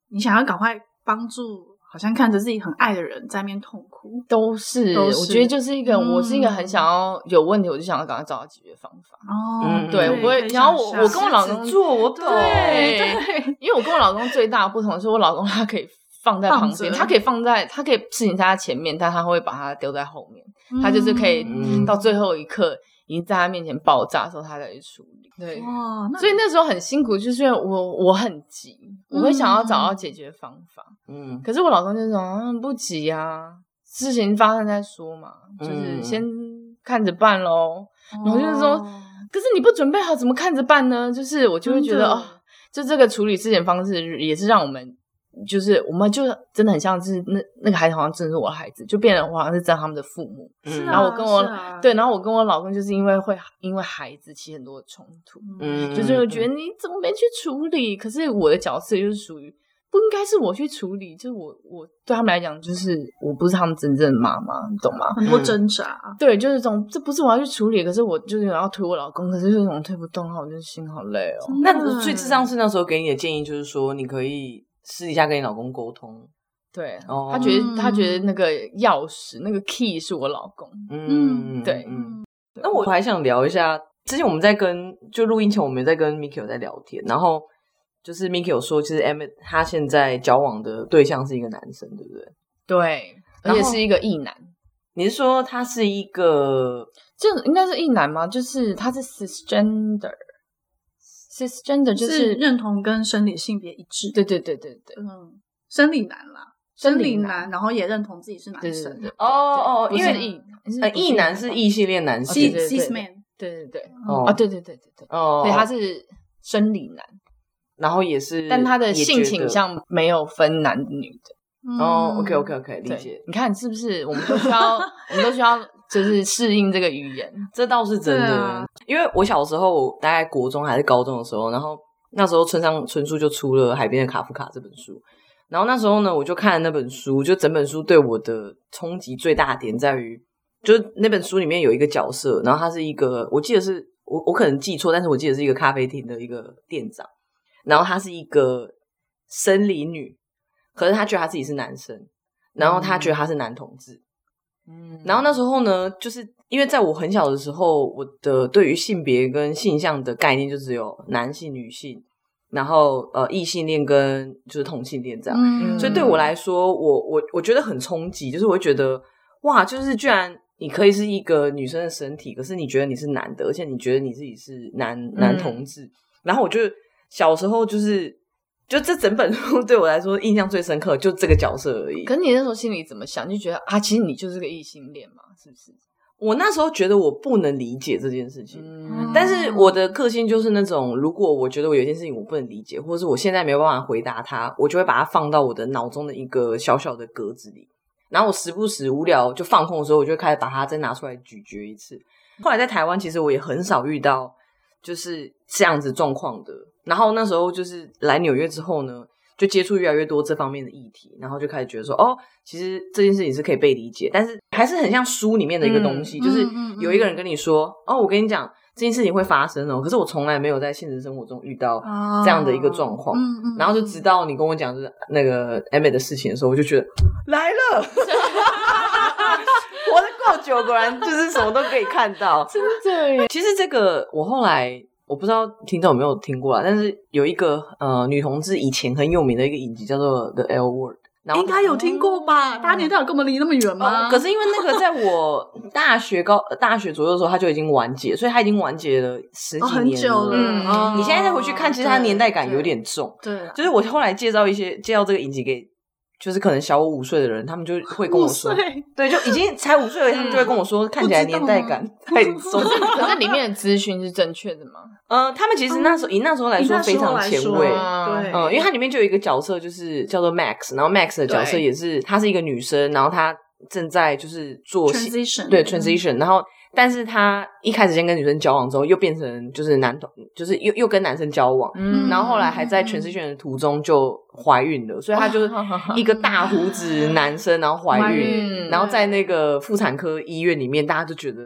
你想要赶快帮助，好像看着自己很爱的人在面痛苦？都是，都是我觉得就是一个，嗯、我是一个很想要有问题，我就想要赶快找到解决方法。哦，嗯、对，我不会。然后我我跟我老公做，我懂，对，对，因为我跟我老公最大的不同是我老公他可以。放在旁边，他可以放在，他可以事情在他前面，但他会把它丢在后面。嗯、他就是可以到最后一刻，已经在他面前爆炸的时候，他再去处理。对，哇，所以那时候很辛苦，就是因为我我很急，我会想要找到解决方法。嗯，可是我老公就说、嗯、不急啊，事情发生再说嘛，就是先看着办喽。嗯、然后就是说，可是你不准备好，怎么看着办呢？就是我就会觉得哦，就这个处理事情方式也是让我们。就是我们就真的很像是那那个孩子好像真的是我的孩子，就变得我好像是知道他们的父母。嗯，然后我跟我、啊、对，然后我跟我老公就是因为会因为孩子起很多的冲突，嗯，就是会觉得你怎么没去处理？可是我的角色就是属于不应该是我去处理，就是我我对他们来讲就是我不是他们真正的妈妈，你懂吗？很多挣扎，对，就是这种这不是我要去处理，可是我就是要推我老公，可是这种推不动的话，我就心好累哦。那最智障是那时候给你的建议就是说你可以。私底下跟你老公沟通，对，他觉得他觉得那个钥匙那个 key 是我老公，嗯，对，嗯，那我还想聊一下，之前我们在跟就录音前我们在跟 Miki 有在聊天，然后就是 Miki 有说，其实 Emmett 他现在交往的对象是一个男生，对不对？对，而且是一个异男。你是说他是一个，就应该是异男吗？就是他是 cisgender。Cisgender 就是认同跟生理性别一致，对对对对对，嗯，生理男啦，生理男，然后也认同自己是男生，哦哦，因为异呃异男是异性恋男性，cis man 对对对，哦啊，对对对对对，哦，所以他是生理男，然后也是，但他的性倾向没有分男女的。哦，OK OK OK，理解。你看是不是？我们都需 要，我们都需要，就是适应这个语言。这倒是真的，因为我小时候大概国中还是高中的时候，然后那时候村上春树就出了《海边的卡夫卡》这本书，然后那时候呢，我就看了那本书，就整本书对我的冲击最大的点在于。就是那本书里面有一个角色，然后他是一个，我记得是我我可能记错，但是我记得是一个咖啡厅的一个店长，然后他是一个生理女，可是他觉得他自己是男生，然后他觉得他是男同志，嗯，然后那时候呢，就是因为在我很小的时候，我的对于性别跟性向的概念就只有男性、女性，然后呃异性恋跟就是同性恋这样，嗯，所以对我来说，我我我觉得很冲击，就是我会觉得哇，就是居然。你可以是一个女生的身体，可是你觉得你是男的，而且你觉得你自己是男男同志。嗯、然后我就小时候就是，就这整本书对我来说印象最深刻，就这个角色而已。可是你那时候心里怎么想？就觉得啊，其实你就是个异性恋嘛，是不是？我那时候觉得我不能理解这件事情，嗯、但是我的个性就是那种，如果我觉得我有一件事情我不能理解，或者是我现在没有办法回答他，我就会把它放到我的脑中的一个小小的格子里。然后我时不时无聊就放空的时候，我就开始把它再拿出来咀嚼一次。后来在台湾，其实我也很少遇到就是这样子状况的。然后那时候就是来纽约之后呢，就接触越来越多这方面的议题，然后就开始觉得说，哦，其实这件事情是可以被理解，但是还是很像书里面的一个东西，嗯、就是有一个人跟你说，嗯嗯、哦，我跟你讲。这件事情会发生哦，可是我从来没有在现实生活中遇到这样的一个状况，哦、然后就直到你跟我讲就是那个 Emmett 的事情的时候，我就觉得来了，活得够久，果然就是什么都可以看到，真的耶。其实这个我后来我不知道听众有没有听过啊，但是有一个呃女同志以前很有名的一个影集叫做 The L Word。应该有听过吧？大家年代有跟我们离那么远吗？可是因为那个在我 大学高大学左右的时候，它就已经完结，所以它已经完结了十几年很久了。嗯，你现在再回去看，其实它年代感有点重。对，就是我后来介绍一些介绍这个影集给，就是可能小我五岁的人，他们就会跟我说，对，就已经才五岁而已，他们就会跟我说，看起来年代感 太重。可是里面的资讯是正确的吗？呃，他们其实那时候以那时候来说非常前卫，对，嗯，因为它里面就有一个角色，就是叫做 Max，然后 Max 的角色也是，她是一个女生，然后她正在就是做 transition，对 transition，然后但是他一开始先跟女生交往之后，又变成就是男同，就是又又跟男生交往，嗯，然后后来还在 transition 的途中就怀孕了，所以他就是 一个大胡子男生，然后 怀孕，然后在那个妇产科医院里面，大家就觉得。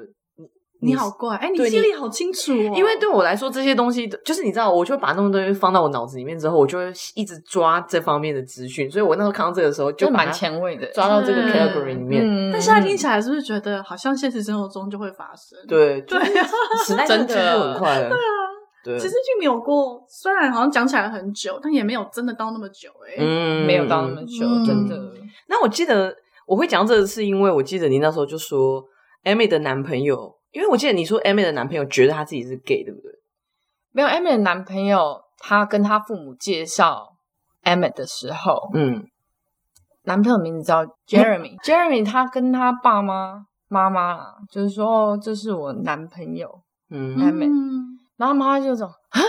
你好怪，哎，你记忆力好清楚哦。因为对我来说，这些东西就是你知道，我就会把那么多东西放到我脑子里面之后，我就会一直抓这方面的资讯。所以我那时候看到这个的时候，就蛮前卫的，抓到这个 category 里面。但现在听起来是不是觉得好像现实生活中就会发生？对对，时代真的很快了。对啊，对，其实就没有过，虽然好像讲起来很久，但也没有真的到那么久。哎，嗯，没有到那么久，真的。那我记得我会讲这个，是因为我记得你那时候就说 Amy 的男朋友。因为我记得你说 Amy 的男朋友觉得他自己是 gay，对不对？没有，Amy 的男朋友他跟他父母介绍 Amy 的时候，嗯，男朋友名字叫 Jeremy，Jeremy 他跟他爸妈妈妈啦，就是说哦，这是我男朋友，嗯，Amy，然后妈妈就说啊，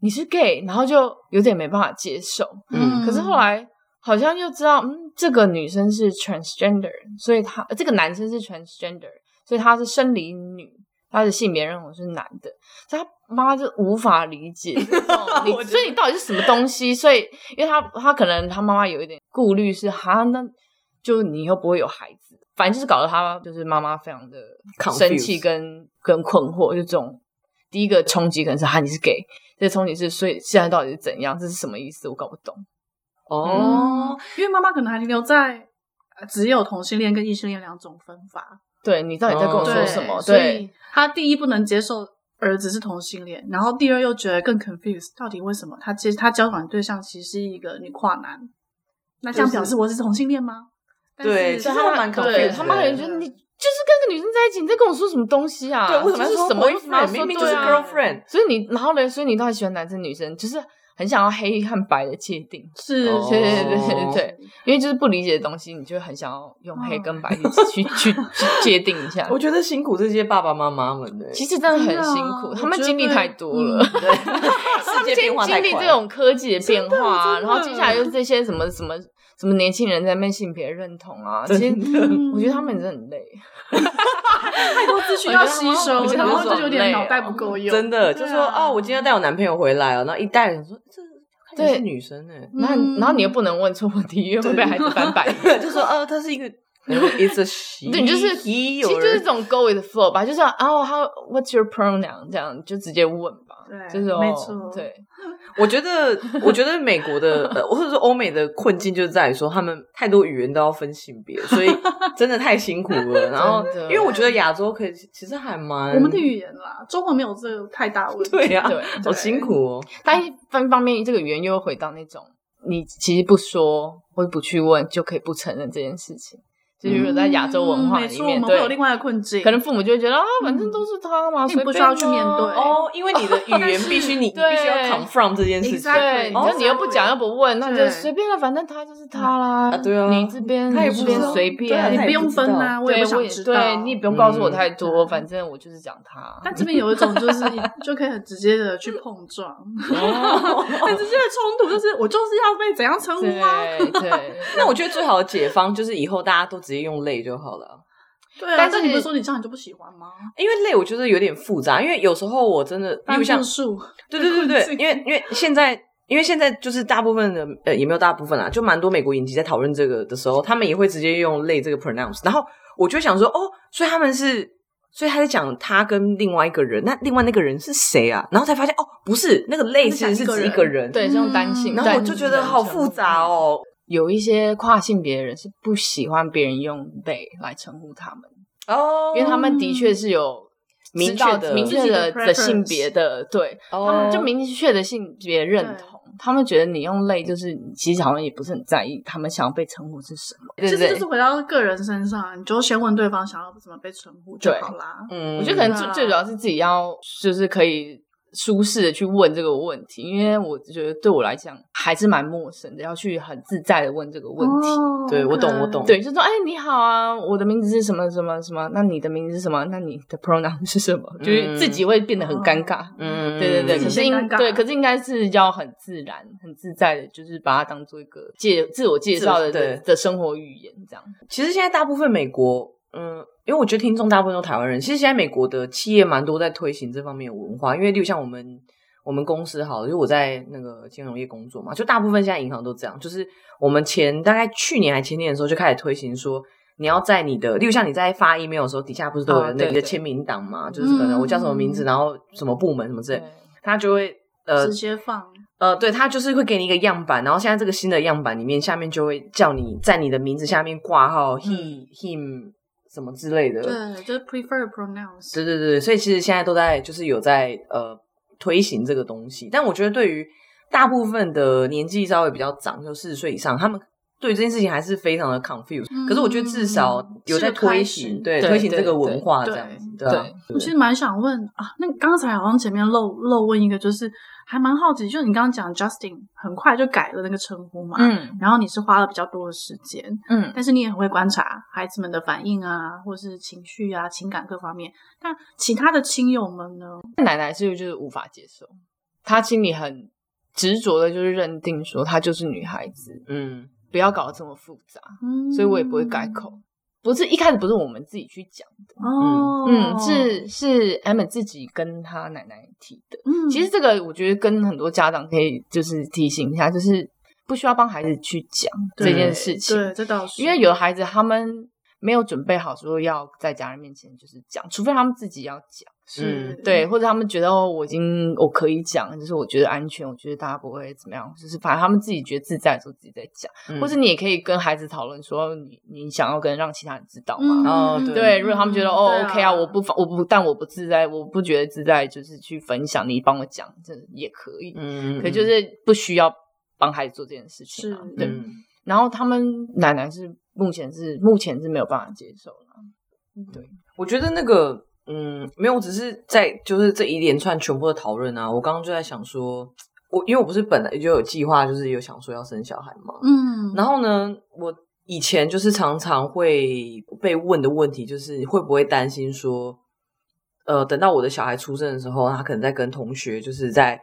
你是 gay，然后就有点没办法接受，嗯，可是后来好像就知道，嗯，这个女生是 transgender，所以他这个男生是 transgender。所以他是生理女，他的性别认同是男的，所以他妈妈就无法理解，你所以你到底是什么东西？所以，因为他他可能他妈妈有一点顾虑，是哈，那就你以后不会有孩子，反正就是搞得他就是妈妈非常的生气跟跟困惑，就这种第一个冲击可能是哈你是 gay，这个冲击是所以现在到底是怎样？这是什么意思？我搞不懂。哦，嗯、因为妈妈可能还停留在只有同性恋跟异性恋两种分法。对，你到底在跟我说什么？对，所以他第一不能接受儿子是同性恋，然后第二又觉得更 confused，到底为什么他其实他交往的对象其实是一个女跨男？那这样表示我是同性恋吗？对，其实他蛮 confused，他妈人觉得你就是跟个女生在一起，你在跟我说什么东西啊？对，为什么是什么意思？明明就是 girlfriend，所以你然后呢？所以你到底喜欢男生女生？就是很想要黑和白的界定，是，对对对对对，因为就是不理解的东西，你就很想要用黑跟白去去去去界定一下。我觉得辛苦这些爸爸妈妈们的，其实真的很辛苦，他们经历太多了，对，他们经经历这种科技的变化，然后接下来又这些什么什么什么年轻人在那边性别认同啊，其实 我觉得他们真的很累。太多资讯要吸收，然后就有点脑袋不够用。真的，就说哦，我今天带我男朋友回来了，然后一带人说这对是女生哎，那然后你又不能问错问题，因为会被孩子翻白眼。就说哦，他是一个，it's a she，对，就是其实就是这种 go with the flow 吧，就是哦，how what's your pronoun 这样就直接问吧，对，就是没错，对。我觉得，我觉得美国的，呃，或者说欧美的困境，就在于说他们太多语言都要分性别，所以真的太辛苦了。然后，因为我觉得亚洲可以，其实还蛮我们的语言啦，中文没有这个太大问题。对呀，对，好辛苦哦。但一方方面，这个语言又回到那种，你其实不说或者不去问，就可以不承认这件事情。就是在亚洲文化里面，对，有另外的困境。可能父母就会觉得啊，反正都是他嘛，所以不需要去面对。哦。因为你的语言必须 你必须要 confront 这件事情，对，你说你又不讲又不问，那就随便了，反正他就是他啦。对啊，你这边他也不随便，你不用分啊，我也不想知道，对你也不用告诉我太多，反正我就是讲他。但这边有一种就是 就可以很直接的去碰撞，很直接的冲突，就是我就是要被怎样称呼啊？对，那我觉得最好的解方就是以后大家都直接用累就好了。对啊，但是你不是说你这样你就不喜欢吗？因为累，我觉得有点复杂。因为有时候我真的，因为像 对对对对，因为因为现在，因为现在就是大部分的呃，也没有大部分啦，就蛮多美国影集在讨论这个的时候，他们也会直接用累这个 pronounce。然后我就想说，哦，所以他们是，所以他在讲他跟另外一个人，那另外那个人是谁啊？然后才发现，哦，不是，那个累其实是指一个人，对，这种单性。然后我就觉得好复杂哦。有一些跨性别的人是不喜欢别人用 they 来称呼他们哦，因为他们的确是有明确的明确的的性别的，对，他们就明确的性别认同，他们觉得你用 they 就是其实好像也不是很在意，他们想要被称呼是什么，其实就是回到个人身上，你就先问对方想要怎么被称呼就好啦。嗯，我觉得可能最最主要是自己要就是可以。舒适的去问这个问题，因为我觉得对我来讲还是蛮陌生的，要去很自在的问这个问题。Oh, 对，我懂，我懂。对，就说，哎，你好啊，我的名字是什么什么什么？那你的名字是什么？那你的 pronoun 是什么？嗯、就是自己会变得很尴尬。嗯，对对对。可是应对，可是应该是要很自然、很自在的，就是把它当做一个介自我介绍的的，的生活语言这样。其实现在大部分美国，嗯。因为我觉得听众大部分都台湾人，其实现在美国的企业蛮多在推行这方面的文化。因为例如像我们我们公司好了，就我在那个金融业工作嘛，就大部分现在银行都这样，就是我们前大概去年还前年的时候就开始推行说，你要在你的，例如像你在发 email 的时候，底下不是都有那个签名档嘛？就是可能我叫什么名字，然后什么部门什么之类，他就会呃直接放呃，对他就是会给你一个样板，然后现在这个新的样板里面下面就会叫你在你的名字下面挂号 he him。什么之类的，对，就是 prefer pronouns。对对对，所以其实现在都在就是有在呃推行这个东西，但我觉得对于大部分的年纪稍微比较长，就四十岁以上，他们对这件事情还是非常的 confused。嗯、可是我觉得至少有在推行，对，对推行这个文化这样子，对，对，对，对，对。我其实蛮想问啊，那刚才好像前面漏漏问一个，就是。还蛮好奇，就是你刚刚讲 Justin 很快就改了那个称呼嘛，嗯，然后你是花了比较多的时间，嗯，但是你也很会观察孩子们的反应啊，或是情绪啊、情感各方面。但其他的亲友们呢？奶奶是不是就是无法接受？她心里很执着的，就是认定说她就是女孩子，嗯，不要搞得这么复杂，嗯，所以我也不会改口。不是一开始不是我们自己去讲的哦，嗯，是是 Emmett 自己跟他奶奶提的。嗯，其实这个我觉得跟很多家长可以就是提醒一下，就是不需要帮孩子去讲这件事情。对，这倒是。因为有的孩子他们没有准备好说要在家人面前就是讲，除非他们自己要讲。是对，或者他们觉得哦，我已经我可以讲，就是我觉得安全，我觉得大家不会怎么样，就是反正他们自己觉得自在的时候自己在讲，或者你也可以跟孩子讨论说，你你想要跟让其他人知道吗？哦，对，如果他们觉得哦，OK 啊，我不我不但我不自在，我不觉得自在，就是去分享，你帮我讲，这也可以，嗯，可就是不需要帮孩子做这件事情，是，对。然后他们奶奶是目前是目前是没有办法接受了，对，我觉得那个。嗯，没有，我只是在就是这一连串全部的讨论啊，我刚刚就在想说，我因为我不是本来就有计划，就是有想说要生小孩嘛，嗯，然后呢，我以前就是常常会被问的问题，就是会不会担心说，呃，等到我的小孩出生的时候，他可能在跟同学就是在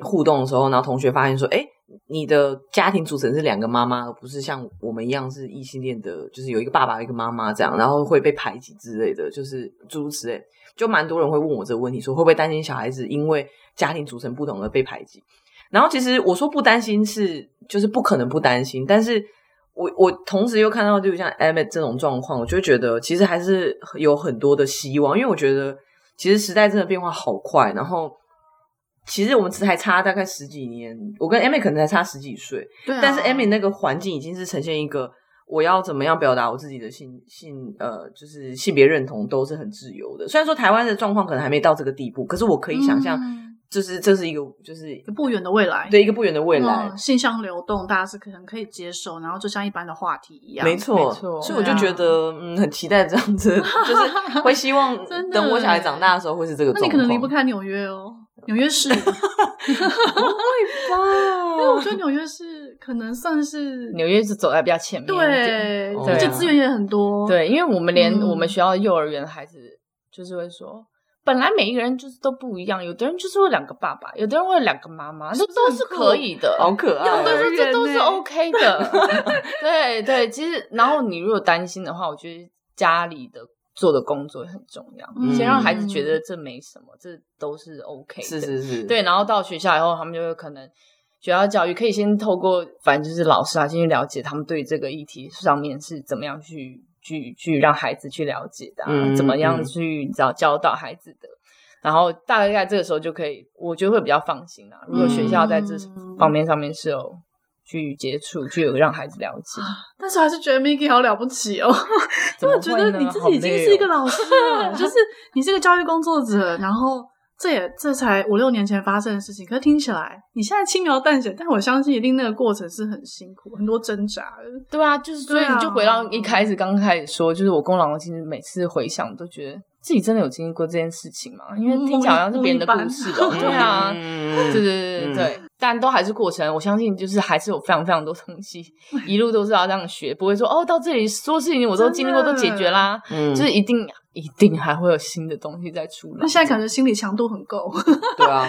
互动的时候，然后同学发现说，诶你的家庭组成是两个妈妈，而不是像我们一样是异性恋的，就是有一个爸爸一个妈妈这样，然后会被排挤之类的，就是诸如此类，就蛮多人会问我这个问题，说会不会担心小孩子因为家庭组成不同而被排挤？然后其实我说不担心是就是不可能不担心，但是我我同时又看到就像 Emmet 这种状况，我就觉得其实还是有很多的希望，因为我觉得其实时代真的变化好快，然后。其实我们只还差大概十几年，我跟 Amy 可能才差十几岁，对啊，但是 Amy 那个环境已经是呈现一个我要怎么样表达我自己的性性呃，就是性别认同都是很自由的。虽然说台湾的状况可能还没到这个地步，可是我可以想象。嗯就是这是一个，就是一个不远的未来，对一个不远的未来，嗯，性向流动，大家是可能可以接受，然后就像一般的话题一样，没错，没错。所以我就觉得，啊、嗯，很期待这样子，就是会希望 等我小孩长大的时候会是这个状况。那你可能离不开纽约哦，纽约市，不会吧？因为我觉得纽约市可能算是纽约是走在比较前面，对，而且资源也很多，对，因为我们连我们学校幼儿园的孩子就是会说。本来每一个人就是都不一样，有的人就是会两个爸爸，有的人会两个妈妈，这都是可以的，好可爱。有的人这都是 OK 的，对对。其实，然后你如果担心的话，我觉得家里的做的工作也很重要，嗯、先让孩子觉得这没什么，这都是 OK 的。是是是。对，然后到学校以后，他们就会可能学校教育可以先透过，反正就是老师啊，先去了解他们对这个议题上面是怎么样去。去去让孩子去了解的、啊，嗯、怎么样去找教导孩子的，然后大概在这个时候就可以，我觉得会比较放心啊。如果学校在这方面上面是有去接触，就有让孩子了解。但是还是觉得 Miki 好了不起哦，因为觉得你自己已经是一个老师了，就是你是个教育工作者，然后。这也这才五六年前发生的事情，可是听起来你现在轻描淡写，但我相信一定那个过程是很辛苦，很多挣扎的。对啊，就是所以你就回到一开始刚开始说，就是我跟我老公其实每次回想都觉得自己真的有经历过这件事情嘛，因为听起来好像是别人的故事哦。对啊，对对对对对，但都还是过程。我相信就是还是有非常非常多东西，一路都是要这样学，不会说哦到这里所有事情我都经历过都解决啦，就是一定。一定还会有新的东西再出来。那现在感觉心理强度很够。对啊，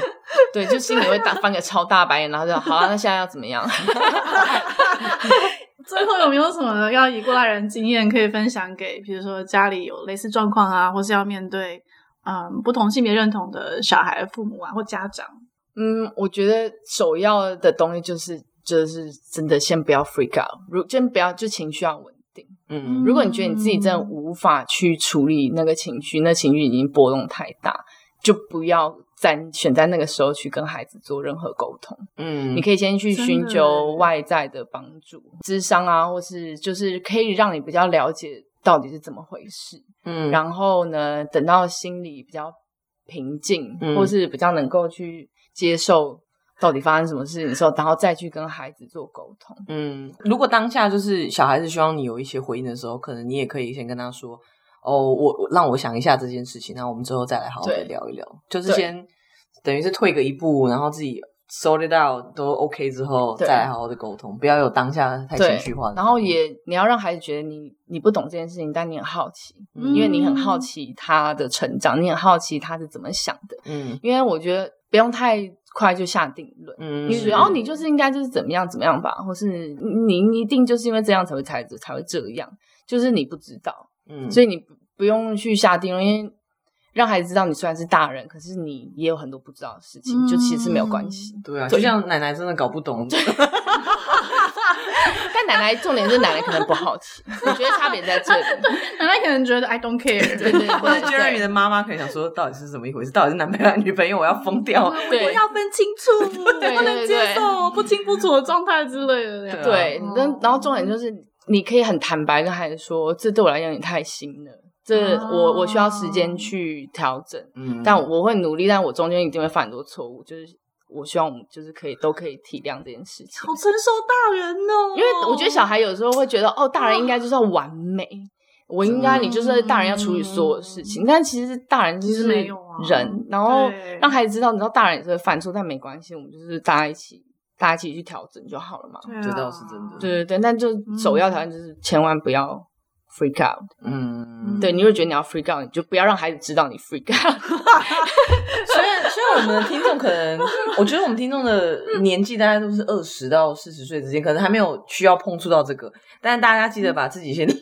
对，就心里会大翻个超大白眼，然后就好啊，那现在要怎么样？最后有没有什么要以过来人经验可以分享给，比如说家里有类似状况啊，或是要面对嗯不同性别认同的小孩父母啊或家长？嗯，我觉得首要的东西就是就是真的先不要 freak out，如先不要就情绪要稳定。嗯，如果你觉得你自己真的无法去处理那个情绪，那情绪已经波动太大，就不要在选在那个时候去跟孩子做任何沟通。嗯，你可以先去寻求外在的帮助，智商啊，或是就是可以让你比较了解到底是怎么回事。嗯，然后呢，等到心里比较平静，嗯，或是比较能够去接受。到底发生什么事情的时候，然后再去跟孩子做沟通。嗯，如果当下就是小孩子希望你有一些回应的时候，可能你也可以先跟他说：“哦，我让我想一下这件事情，然后我们之后再来好好的聊一聊。”就是先等于是退个一步，然后自己 sort it out 都 OK 之后，再来好好的沟通，不要有当下太情绪化。然后也你要让孩子觉得你你不懂这件事情，但你很好奇，嗯、因为你很好奇他的成长，你很好奇他是怎么想的。嗯，因为我觉得不用太。快就下定论，嗯，你觉得哦，你就是应该就是怎么样怎么样吧，或是你一定就是因为这样才会才才会这样，就是你不知道，嗯，所以你不不用去下定论，因为让孩子知道你虽然是大人，可是你也有很多不知道的事情，就其实没有关系，对啊，就像奶奶真的搞不懂。但奶奶重点是奶奶可能不好奇，我觉得差别在这里。奶奶可能觉得 I don't care，对对对。或者 Jeremy 的妈妈可能想说，到底是怎么一回事？到底是男朋友还是女朋友？我要疯掉！我要分清楚，不能接受不清不楚的状态之类的。对，然然后重点就是你可以很坦白跟孩子说，这对我来讲也太新了，这我我需要时间去调整。嗯，但我会努力，但我中间一定会犯很多错误，就是。我希望我们就是可以都可以体谅这件事情。好成熟大人哦，因为我觉得小孩有时候会觉得哦，大人应该就是要完美，我应该，你就是大人要处理所有事情，嗯、但其实大人就是人，啊、然后让孩子知道，你知道大人也是会犯错，但没关系，我们就是大家一起，大家一起去调整就好了嘛。这倒是真的。对对对，但就首要条件就是千万不要 freak out。嗯，对，你会觉得你要 freak out，你就不要让孩子知道你 freak out。所以，所以我们的听众可能，我觉得我们听众的年纪大概都是二十到四十岁之间，可能还没有需要碰触到这个，但是大家记得把自己先。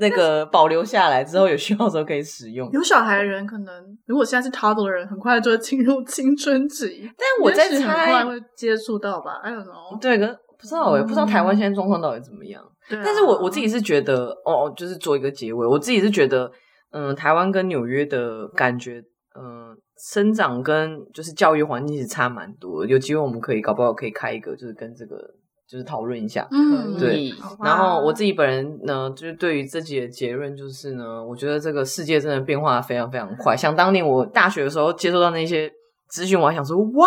那个保留下来之后，有需要的时候可以使用。有小孩的人可能，如果现在是 toddler 的人，很快就会进入青春期。但我在猜，很快会接触到吧？I don't know。对，可不知道哎，不知道台湾现在状况到底怎么样。对，但是我我自己是觉得，哦，就是做一个结尾，我自己是觉得，嗯，台湾跟纽约的感觉，嗯，生长跟就是教育环境其实差蛮多。有机会我们可以搞不好可以开一个，就是跟这个。就是讨论一下，嗯，对。然后我自己本人呢，就是对于自己的结论就是呢，我觉得这个世界真的变化非常非常快。想当年我大学的时候接收到那些资讯，我还想说哇，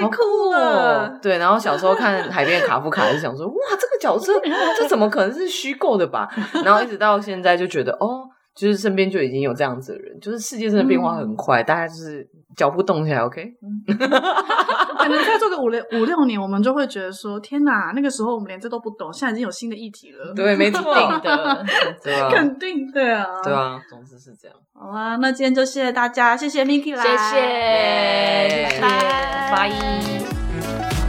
太酷了。对，然后小时候看海边的卡夫卡，就想说哇，这个角色这怎么可能是虚构的吧？然后一直到现在就觉得哦。就是身边就已经有这样子的人，就是世界真的变化很快，嗯、大家就是脚步动起来，OK。可能再做个五六五六年，我们就会觉得说，天哪，那个时候我们连这都不懂，现在已经有新的议题了。对，没错的，对啊，肯定对啊，对啊，总之是这样。好啊，那今天就谢谢大家，谢谢 Miki 啦，谢谢，拜拜。